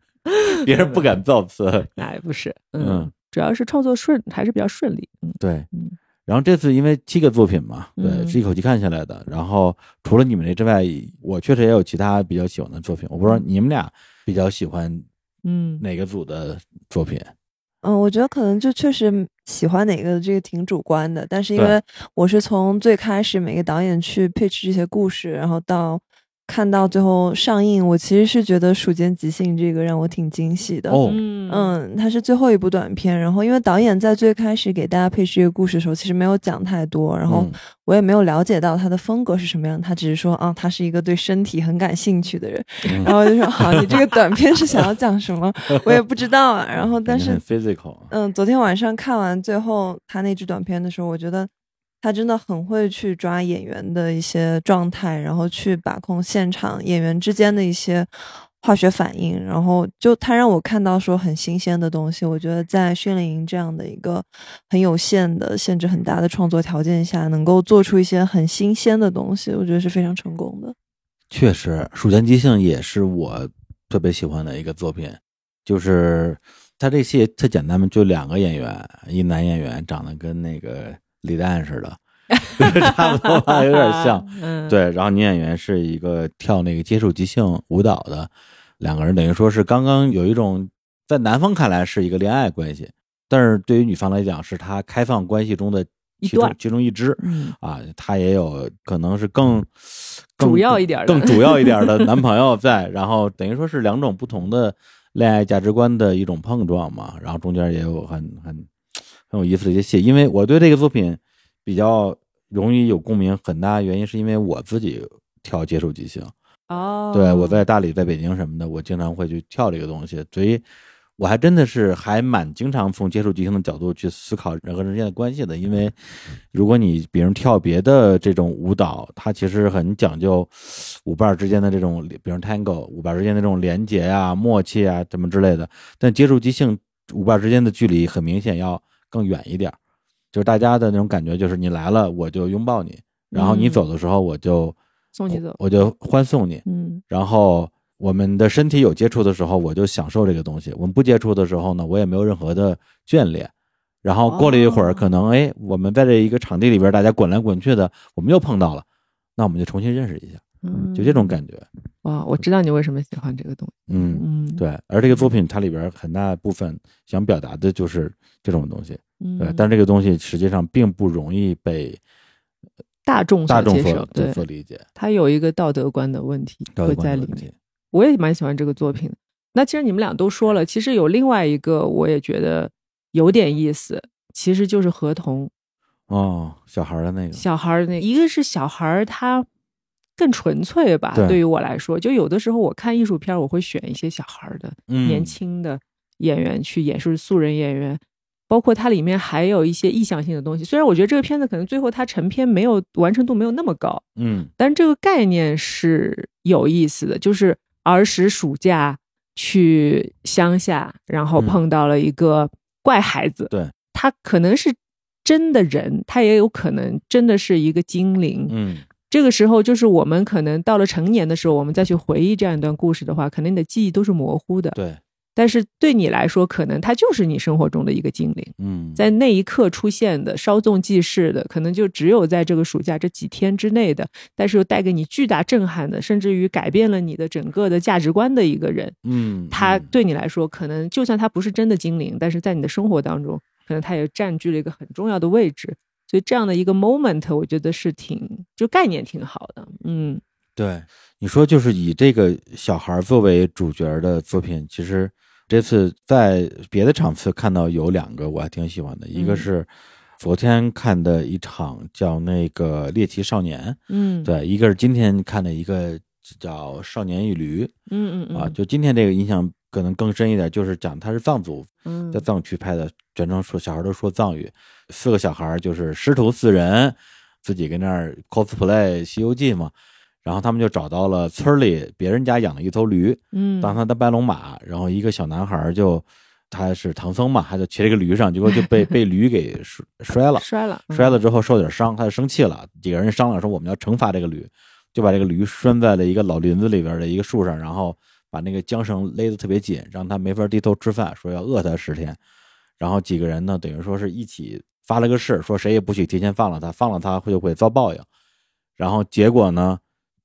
别人不敢造次。那也不是，嗯，主要是创作顺，还是比较顺利。嗯，对，嗯。然后这次因为七个作品嘛，对，是一口气看下来的。然后除了你们这之外，我确实也有其他比较喜欢的作品。我不知道你们俩比较喜欢嗯哪个组的作品。嗯，我觉得可能就确实喜欢哪个这个挺主观的，但是因为我是从最开始每个导演去 pitch 这些故事，然后到。看到最后上映，我其实是觉得《鼠间即兴》这个让我挺惊喜的。哦，嗯，它是最后一部短片，然后因为导演在最开始给大家配这个故事的时候，其实没有讲太多，然后我也没有了解到他的风格是什么样，他只是说啊，他是一个对身体很感兴趣的人，然后就说好，你这个短片是想要讲什么？我也不知道啊。然后但是，physical，嗯，昨天晚上看完最后他那支短片的时候，我觉得。他真的很会去抓演员的一些状态，然后去把控现场演员之间的一些化学反应，然后就他让我看到说很新鲜的东西。我觉得在训练营这样的一个很有限的、限制很大的创作条件下，能够做出一些很新鲜的东西，我觉得是非常成功的。确实，《蜀间即兴》也是我特别喜欢的一个作品，就是他这戏特简单嘛，就两个演员，一男演员长得跟那个。李诞似的，差不多吧，有点像。对，然后女演员是一个跳那个接触即兴舞蹈的，两个人等于说是刚刚有一种在男方看来是一个恋爱关系，但是对于女方来讲是她开放关系中的其中其中一支。啊，她也有可能是更主要一点、更主要一点的 男朋友在，然后等于说是两种不同的恋爱价值观的一种碰撞嘛，然后中间也有很很。很有意思的一些戏，因为我对这个作品比较容易有共鸣，很大原因是因为我自己跳接触即兴，哦，对，我在大理、在北京什么的，我经常会去跳这个东西，所以我还真的是还蛮经常从接触即兴的角度去思考人和人之间的关系的。因为如果你比如跳别的这种舞蹈，它其实很讲究舞伴之间的这种，比如 tango 舞伴之间的这种连接啊、默契啊什么之类的。但接触即兴，舞伴之间的距离很明显要更远一点，就是大家的那种感觉，就是你来了我就拥抱你，然后你走的时候我就。送你走，我就欢送你。嗯，然后我们的身体有接触的时候，我就享受这个东西；我们不接触的时候呢，我也没有任何的眷恋。然后过了一会儿，可能哎，我们在这一个场地里边，大家滚来滚去的，我们又碰到了，那我们就重新认识一下，就这种感觉。哇，我知道你为什么喜欢这个东西。嗯嗯，对。而这个作品它里边很大部分想表达的就是这种东西。对，但这个东西实际上并不容易被。大众大众所对所理解，他有一个道德观的问题会在里面。我也蛮喜欢这个作品。那其实你们俩都说了，其实有另外一个，我也觉得有点意思，其实就是合同。哦，小孩的那个，小孩的那一个是小孩，他更纯粹吧？对。于我来说，就有的时候我看艺术片，我会选一些小孩的、年轻的演员去演，是素人演员。包括它里面还有一些意向性的东西，虽然我觉得这个片子可能最后它成片没有完成度没有那么高，嗯，但这个概念是有意思的，就是儿时暑假去乡下，然后碰到了一个怪孩子，对，他可能是真的人，他也有可能真的是一个精灵，嗯，这个时候就是我们可能到了成年的时候，我们再去回忆这样一段故事的话，可能你的记忆都是模糊的，对。但是对你来说，可能他就是你生活中的一个精灵。嗯，在那一刻出现的，稍纵即逝的，可能就只有在这个暑假这几天之内的，但是又带给你巨大震撼的，甚至于改变了你的整个的价值观的一个人。嗯，他对你来说，可能就算他不是真的精灵，但是在你的生活当中，可能他也占据了一个很重要的位置。所以这样的一个 moment，我觉得是挺就概念挺好的。嗯，对，你说就是以这个小孩作为主角的作品，其实。这次在别的场次看到有两个我还挺喜欢的，一个是昨天看的一场叫那个猎奇少年，嗯，对，一个是今天看的一个叫少年与驴，嗯嗯啊，就今天这个印象可能更深一点，就是讲他是藏族，嗯，在藏区拍的，全程说小孩都说藏语，四个小孩就是师徒四人，自己跟那儿 cosplay 西游记嘛。然后他们就找到了村里别人家养的一头驴，嗯，当他的白龙马。然后一个小男孩就，他是唐僧嘛，他就骑这个驴上，结果就被 被驴给摔摔了，摔了，摔了之后受点伤，他就生气了。几个人商量说我们要惩罚这个驴，就把这个驴拴在了一个老林子里边的一个树上，然后把那个缰绳勒得特别紧，让他没法低头吃饭，说要饿他十天。然后几个人呢，等于说是一起发了个誓，说谁也不许提前放了他，放了他会就会遭报应。然后结果呢？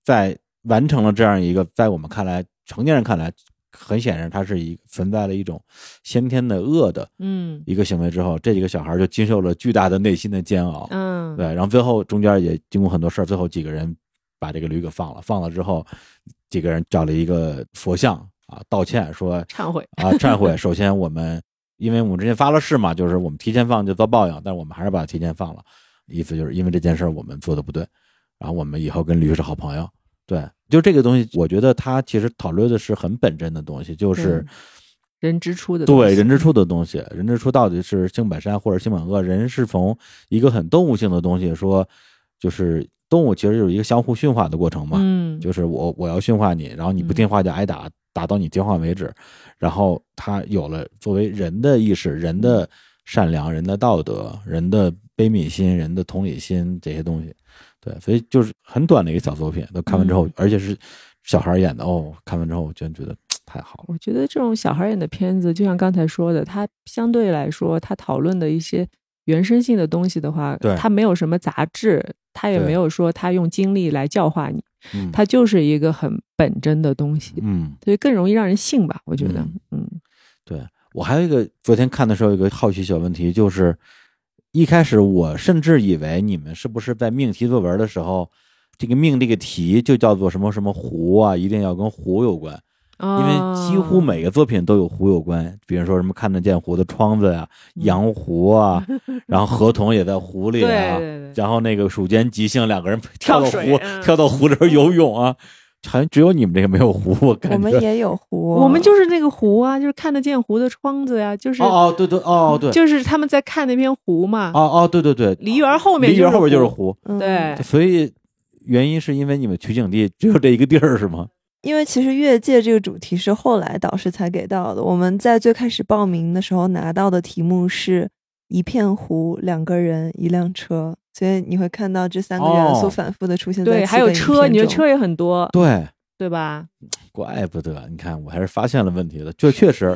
在完成了这样一个，在我们看来，成年人看来，很显然，他是一存在了一种先天的恶的，嗯，一个行为之后，这几个小孩就经受了巨大的内心的煎熬，嗯，对，然后最后中间也经过很多事儿，最后几个人把这个驴给放了，放了之后，几个人找了一个佛像啊，道歉说忏悔啊，忏悔。首先我们，因为我们之前发了誓嘛，就是我们提前放就遭报应，但是我们还是把它提前放了，意思就是因为这件事我们做的不对。然后我们以后跟驴是好朋友，对，就这个东西，我觉得他其实讨论的是很本真的东西，就是人之初的对人之初的东西，人之初到底是性本善或者性本恶？人是从一个很动物性的东西说，就是动物其实就是一个相互驯化的过程嘛，嗯，就是我我要驯化你，然后你不听话就挨打，打到你听话为止，然后它有了作为人的意识，人的善良，人的道德，人的悲悯心，人的同理心这些东西。对，所以就是很短的一个小作品，都看完之后，而且是小孩演的哦。看完之后，我真觉得太好了。我觉得这种小孩演的片子，就像刚才说的，他相对来说，他讨论的一些原生性的东西的话，对，它没有什么杂质，它也没有说它用精力来教化你，嗯，它就是一个很本真的东西，嗯，所以更容易让人信吧？我觉得，嗯，对我还有一个昨天看的时候，有个好奇小问题就是。一开始我甚至以为你们是不是在命题作文的时候，这个命这个题就叫做什么什么湖啊，一定要跟湖有关，因为几乎每个作品都有湖有关，比如说什么看得见湖的窗子呀、洋湖啊，然后河童也在湖里啊，然后那个蜀间即兴两个人 跳到湖跳到湖里边游泳啊，好像只有你们这个没有湖，我感觉。我们也有湖，我们就是那个湖啊，就是看得见湖的窗子呀，就是哦哦，对对哦对，就是他们在看那片湖嘛。哦哦对对对，梨园后面梨园后边就是湖，湖，嗯对，所以原因是因为你们取景地只有这一个地儿是吗？因为其实越界这个主题是后来导师才给到的。我们在最开始报名的时候拿到的题目是一片湖、两个人、一辆车，所以你会看到这三个元素哦。反复的出现在对，七还有车，你的车也很多，对，对吧？怪不得，你看我还是发现了问题的，就确实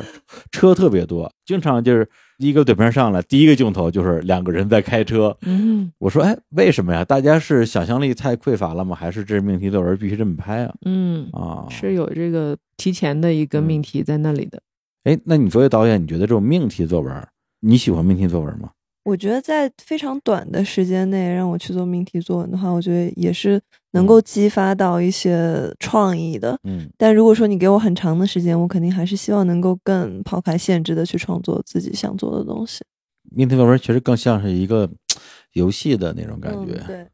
车特别多，经常就是一个对片上来，第一个镜头就是两个人在开车。嗯我说，哎，为什么呀？大家是想象力太匮乏了吗？还是这是命题作文必须这么拍啊？嗯，啊，是有这个提前的一个嗯命题在那里的。哎，那你作为导演，你觉得这种命题作文，你喜欢命题作文吗？我觉得在非常短的时间内让我去做命题作文的话，我觉得也是能够激发到一些创意的。嗯但如果说你给我很长的时间，我肯定还是希望能够更抛开限制的去创作自己想做的东西。命题作文其实更像是一个 游戏的那种感觉。嗯、对，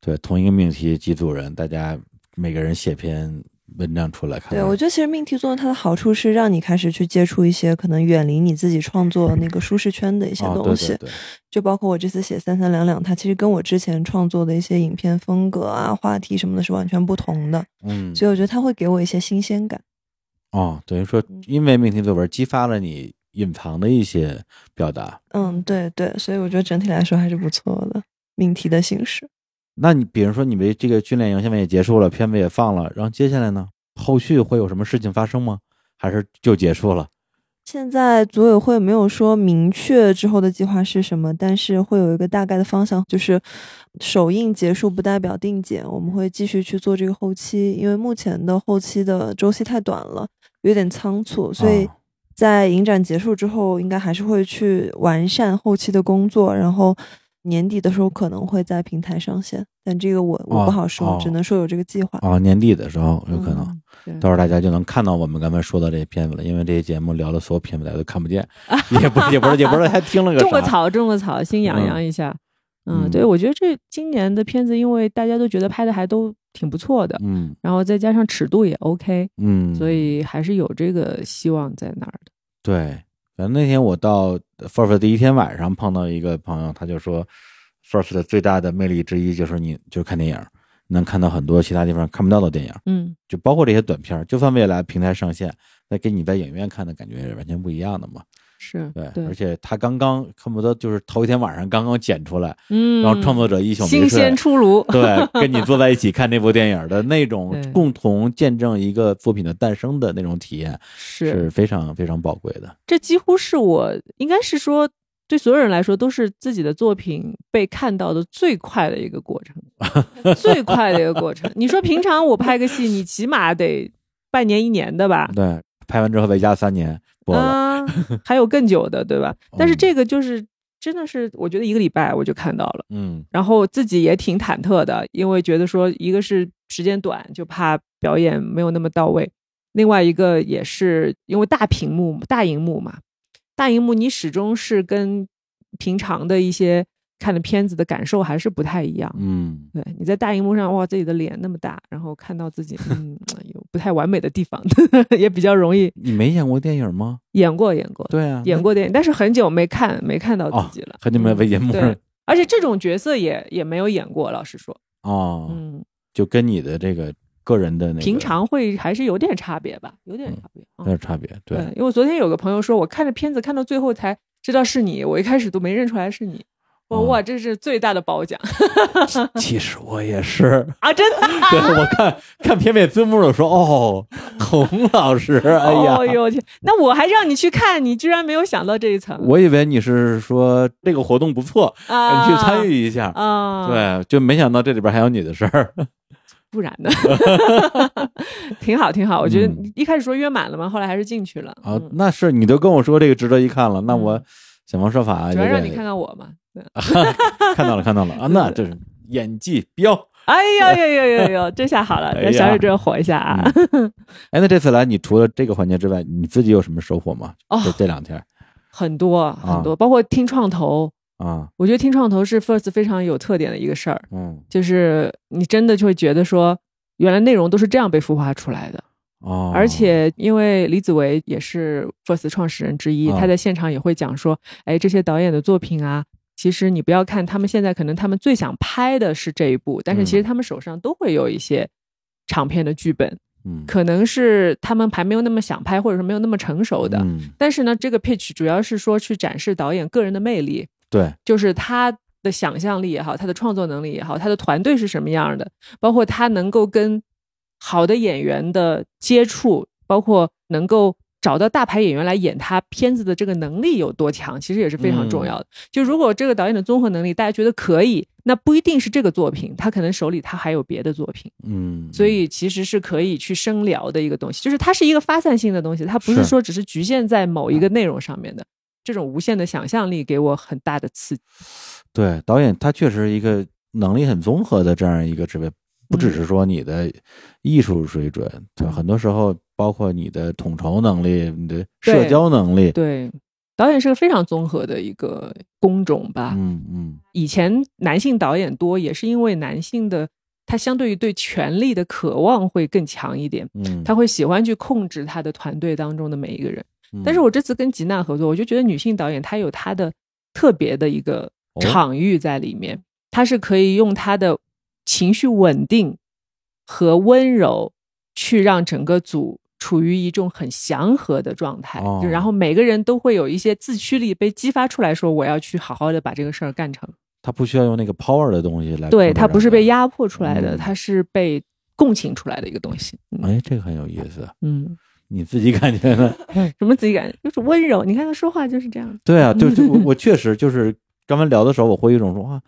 对，同一个命题，几组人，大家每个人写篇文章出来看看。对，我觉得其实命题作文它的好处是让你开始去接触一些可能远离你自己创作那个舒适圈的一些啊，东西，对对对，就包括我这次写三三两两，它其实跟我之前创作的一些影片风格啊、话题什么的是完全不同的，嗯，所以我觉得它会给我一些新鲜感。哦，等于说，嗯因为命题作文激发了你隐藏的一些表达。嗯，对对，所以我觉得整体来说还是不错的命题的形式。那你比如说，你们这个训练营现在也结束了，片子也放了，然后接下来呢，后续会有什么事情发生吗？还是就结束了？现在组委会没有说明确之后的计划是什么，但是会有一个大概的方向，就是首映结束不代表定检，我们会继续去做这个后期，因为目前的后期的周期太短了，有点仓促，所以哦在影展结束之后，应该还是会去完善后期的工作，然后年底的时候可能会在平台上线，但这个我我不好说，哦只能说有这个计划。哦，年底的时候有可能，嗯到时候大家就能看到我们刚才说的这些片子了，因为这些节目聊的所有片子大家都看不见，也不也不是也不知道还听了个。种个草，种个草，心痒痒一下。嗯，嗯对，我觉得这今年的片子，因为大家都觉得拍的还都挺不错的，嗯然后再加上尺度也 OK，嗯，所以还是有这个希望在那儿的。对，反正那天我到 First 第一天晚上碰到一个朋友，他就说，First 的最大的魅力之一就是你就是看电影，能看到很多其他地方看不到的电影，嗯，就包括这些短片，就算未来平台上线，那跟你在影院看的感觉是完全不一样的嘛。是对，对而，且他刚刚恨不得就是头一天晚上刚刚剪出来，嗯，然后创作者一宿新鲜，出炉，对，跟你坐在一起看这部电影的那种共同见证一个作品的诞生的那种体验，是是非常非常宝贵的。这几乎是我应该是说，对所有人来说都是自己的作品被看到的最快的一个过程，最快的一个过程。你说平常我拍个戏，你起码得半年一年的吧？对，拍完之后再加三年播了。啊，还有更久的，对吧？但是嗯这个就是真的是，我觉得一个礼拜我就看到了，嗯然后自己也挺忐忑的，因为觉得说一个是时间短，就怕表演没有那么到位；另外一个也是因为大屏幕、大荧幕嘛，大荧幕你始终是跟平常的一些看的片子的感受还是不太一样。嗯，对，你在大荧幕上，哇，自己的脸那么大，然后看到自己，嗯，有不太完美的地方，也比较容易你没演过电影吗？演过演过对啊，演过电影，但是很久没看没看到哦自己了，很久没嗯在荧幕上对，而且这种角色也也没有演过，老实说，哦，嗯，就跟你的这个个人的那个平常会还是有点差别吧，有点差别。嗯有点差别。对，因为我昨天有个朋友说，我看着片子看到最后才知道是你，我一开始都没认出来是你。我哦哇，这是最大的褒奖其实我也是。啊！真的，对我看看片尾字幕的时候，哦，洪老师，哎呀，哦呦天，那我还让你去看，你居然没有想到这一层，我以为你是说这个活动不错，啊，你去参与一下。啊，，对，就没想到这里边还有你的事儿。不然呢？挺好，挺好。我觉得一开始说约满了嘛，后来还是进去了。啊嗯，那是你都跟我说这个值得一看了，那我嗯想方设法主要让你看看我嘛。对看到了，看到了。啊，那这是演技飙。哎呦呦呦呦呦，这下好了，让小宇宙火一下啊！哎，那这次来，你除了这个环节之外，你自己有什么收获吗？哦。这这两天很多很多，包括听创投，啊，我觉得听创投是 First 非常有特点的一个事儿，嗯。就是你真的就会觉得说，原来内容都是这样被孵化出来的。哦，而且因为李子维也是 First 创始人之一，啊。他在现场也会讲说，哎，这些导演的作品啊，其实你不要看他们现在可能他们最想拍的是这一部，但是其实嗯。他们手上都会有一些长片的剧本，嗯。可能是他们还没有那么想拍，或者说没有那么成熟的。嗯，但是呢，这个 pitch 主要是说去展示导演个人的魅力，对，就是他的想象力也好，他的创作能力也好，他的团队是什么样的，包括他能够跟好的演员的接触，包括能够找到大牌演员来演他片子的这个能力有多强，其实也是非常重要的。就如果这个导演的综合能力大家觉得可以，那不一定是这个作品，他可能手里他还有别的作品，嗯，所以其实是可以去深聊的一个东西，就是它是一个发散性的东西，它不是是说只是局限在某一个内容上面的。这种无限的想象力给我很大的刺激。对导演他确实是一个能力很综合的这样一个职位，不只是说你的艺术水准，对，很多时候包括你的统筹能力、你的社交能力，对，导演是个非常综合的一个工种吧。嗯嗯以前男性导演多，也是因为男性的他相对于对权力的渴望会更强一点，嗯，他会喜欢去控制他的团队当中的每一个人。嗯但是我这次跟吉娜合作，我就觉得女性导演她有她的特别的一个哦场域在里面，她是可以用她的情绪稳定和温柔去让整个组处于一种很祥和的状态，然后每个人都会有一些自驱力被激发出来，说我要去好好的把这个事儿干成。他不需要用那个 power 的东西来，对，他不是被，压迫出来的，嗯它是被共情出来的一个东西。嗯哎，这个很有意思，嗯，你自己感觉呢？什么自己感觉就是温柔？你看他说话就是这样。对啊，就就我 我确实就是刚才聊的时候，我会有一种说哇，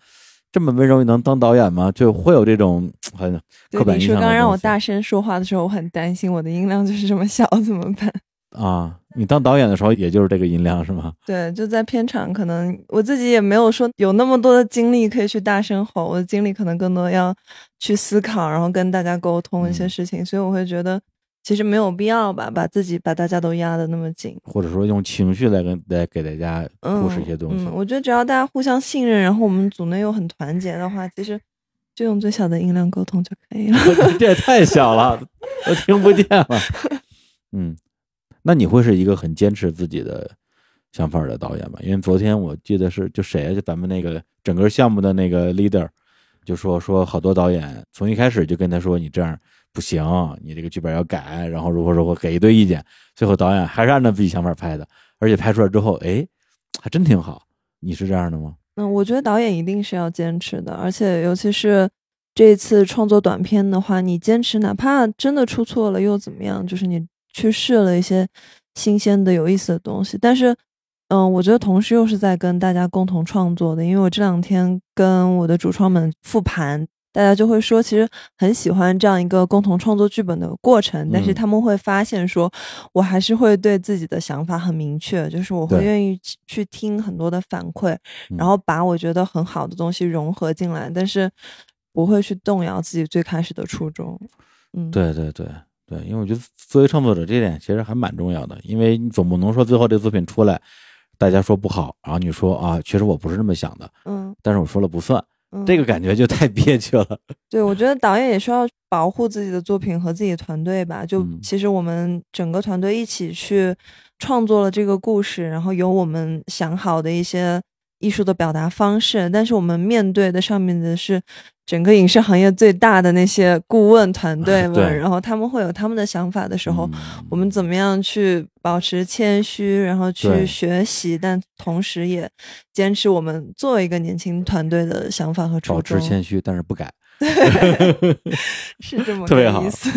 这么温柔也能当导演吗？就会有这种 很刻对，你说板印象的刚刚让我大声说话的时候，我很担心我的音量就是这么小，怎么办？啊。你当导演的时候，也就是这个音量是吗？对，就在片场，可能我自己也没有说有那么多的精力可以去大声吼，我的精力可能更多要去思考，然后跟大家沟通一些嗯事情，所以我会觉得其实没有必要吧，把自己把大家都压得那么紧。或者说用情绪来跟来给大家嗯，push 一些东西。嗯，我觉得只要大家互相信任，然后我们组内又很团结的话，其实就用最小的音量沟通就可以了。这也太小了，我听不见了。嗯，那你会是一个很坚持自己的想法的导演吗？因为昨天我记得是就谁啊，就咱们那个整个项目的那个 leader 就说说好多导演从一开始就跟他说你这样不行，你这个剧本要改，然后如何如何给一堆意见，最后导演还是按照自己想法拍的，而且拍出来之后，哎，还真挺好。你是这样的吗？嗯，我觉得导演一定是要坚持的，而且尤其是这一次创作短片的话，你坚持，哪怕真的出错了又怎么样？就是你去试了一些新鲜的、有意思的东西，但是，嗯，我觉得同时又是在跟大家共同创作的，因为我这两天跟我的主创们复盘。大家就会说，其实很喜欢这样一个共同创作剧本的过程，但是嗯。他们会发现说，我还是会对自己的想法很明确，就是我会愿意去去听很多的反馈，嗯。然后把我觉得很好的东西融合进来，但是不会去动摇自己最开始的初衷。嗯，，对对对对，因为我觉得作为创作者这点其实还蛮重要的，因为你总不能说最后这个作品出来，大家说不好，然后你说啊，其实我不是这么想的，嗯，但是我说了不算，嗯这个感觉就太憋屈了。对，我觉得导演也需要保护自己的作品和自己的团队吧。就嗯其实我们整个团队一起去创作了这个故事，然后有我们想好的一些艺术的表达方式，但是我们面对的上面的是整个影视行业最大的那些顾问团队们，然后他们会有他们的想法的时候，嗯我们怎么样去保持谦虚，然后去学习，但同时也坚持我们作为一个年轻团队的想法和初衷保。持谦虚，但是不改，是这么特别好个意，思。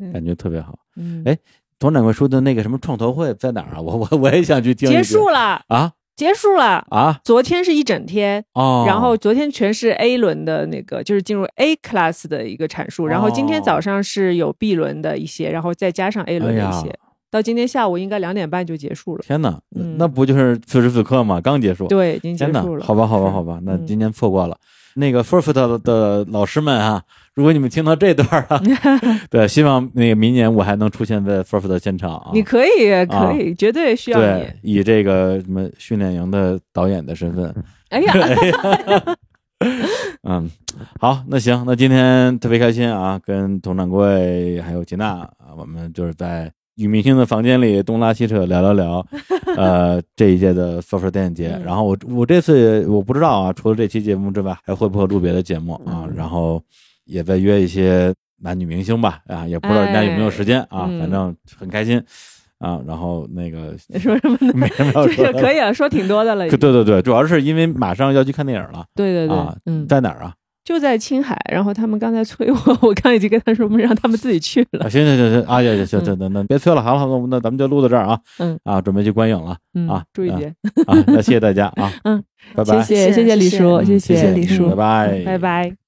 嗯 感觉特别好。嗯，哎佟掌柜说的那个什么创投会在哪儿啊？我我我也想去听。结束了，啊结束了。啊昨天是一整天，哦，然后昨天全是 A 轮的那个，就是进入 A class 的一个阐述，然后今天早上是有 B 轮的一些，然后再加上 A 轮的一些，哎到今天下午应该两点半就结束了。天哪，嗯那不就是此时此刻吗？刚结束。对，已经结束，了。好吧，好吧，好吧，那嗯今天错过了。那个 First 的老师们啊，如果你们听到这段啊，对，希望那个明年我还能出现在 First 的现场啊。你可以，可以，绝对需要你对。以这个什么训练营的导演的身份，哎呀，嗯，好，那行，那今天特别开心啊，跟佟掌柜还有吉娜啊，我们就是在女明星的房间里东拉西扯聊聊聊，呃，这一届的 s o f t 电影节。嗯然后我我这次我不知道啊，除了这期节目之外，还会不会录别的节目啊？嗯然后也在约一些男女明星吧，啊，也不知道人家有没有时间啊，嗯反正很开心啊。然后那个 说什么呢？没什么要这说的，可以了，说挺多的了。对对对，主要是因为马上要去看电影了对对对啊，嗯，在哪儿啊？就在青海，然后他们刚才催我，我刚已经跟他说，我们让他们自己去了啊，。行行行行，啊，行行行，那那别催了，好了，好了，那咱们就录到这儿啊，嗯啊，准备去观影了嗯啊，嗯注意点，啊，那谢谢大家啊，嗯，拜拜，谢谢谢谢李叔，谢谢谢谢李叔拜拜，拜拜。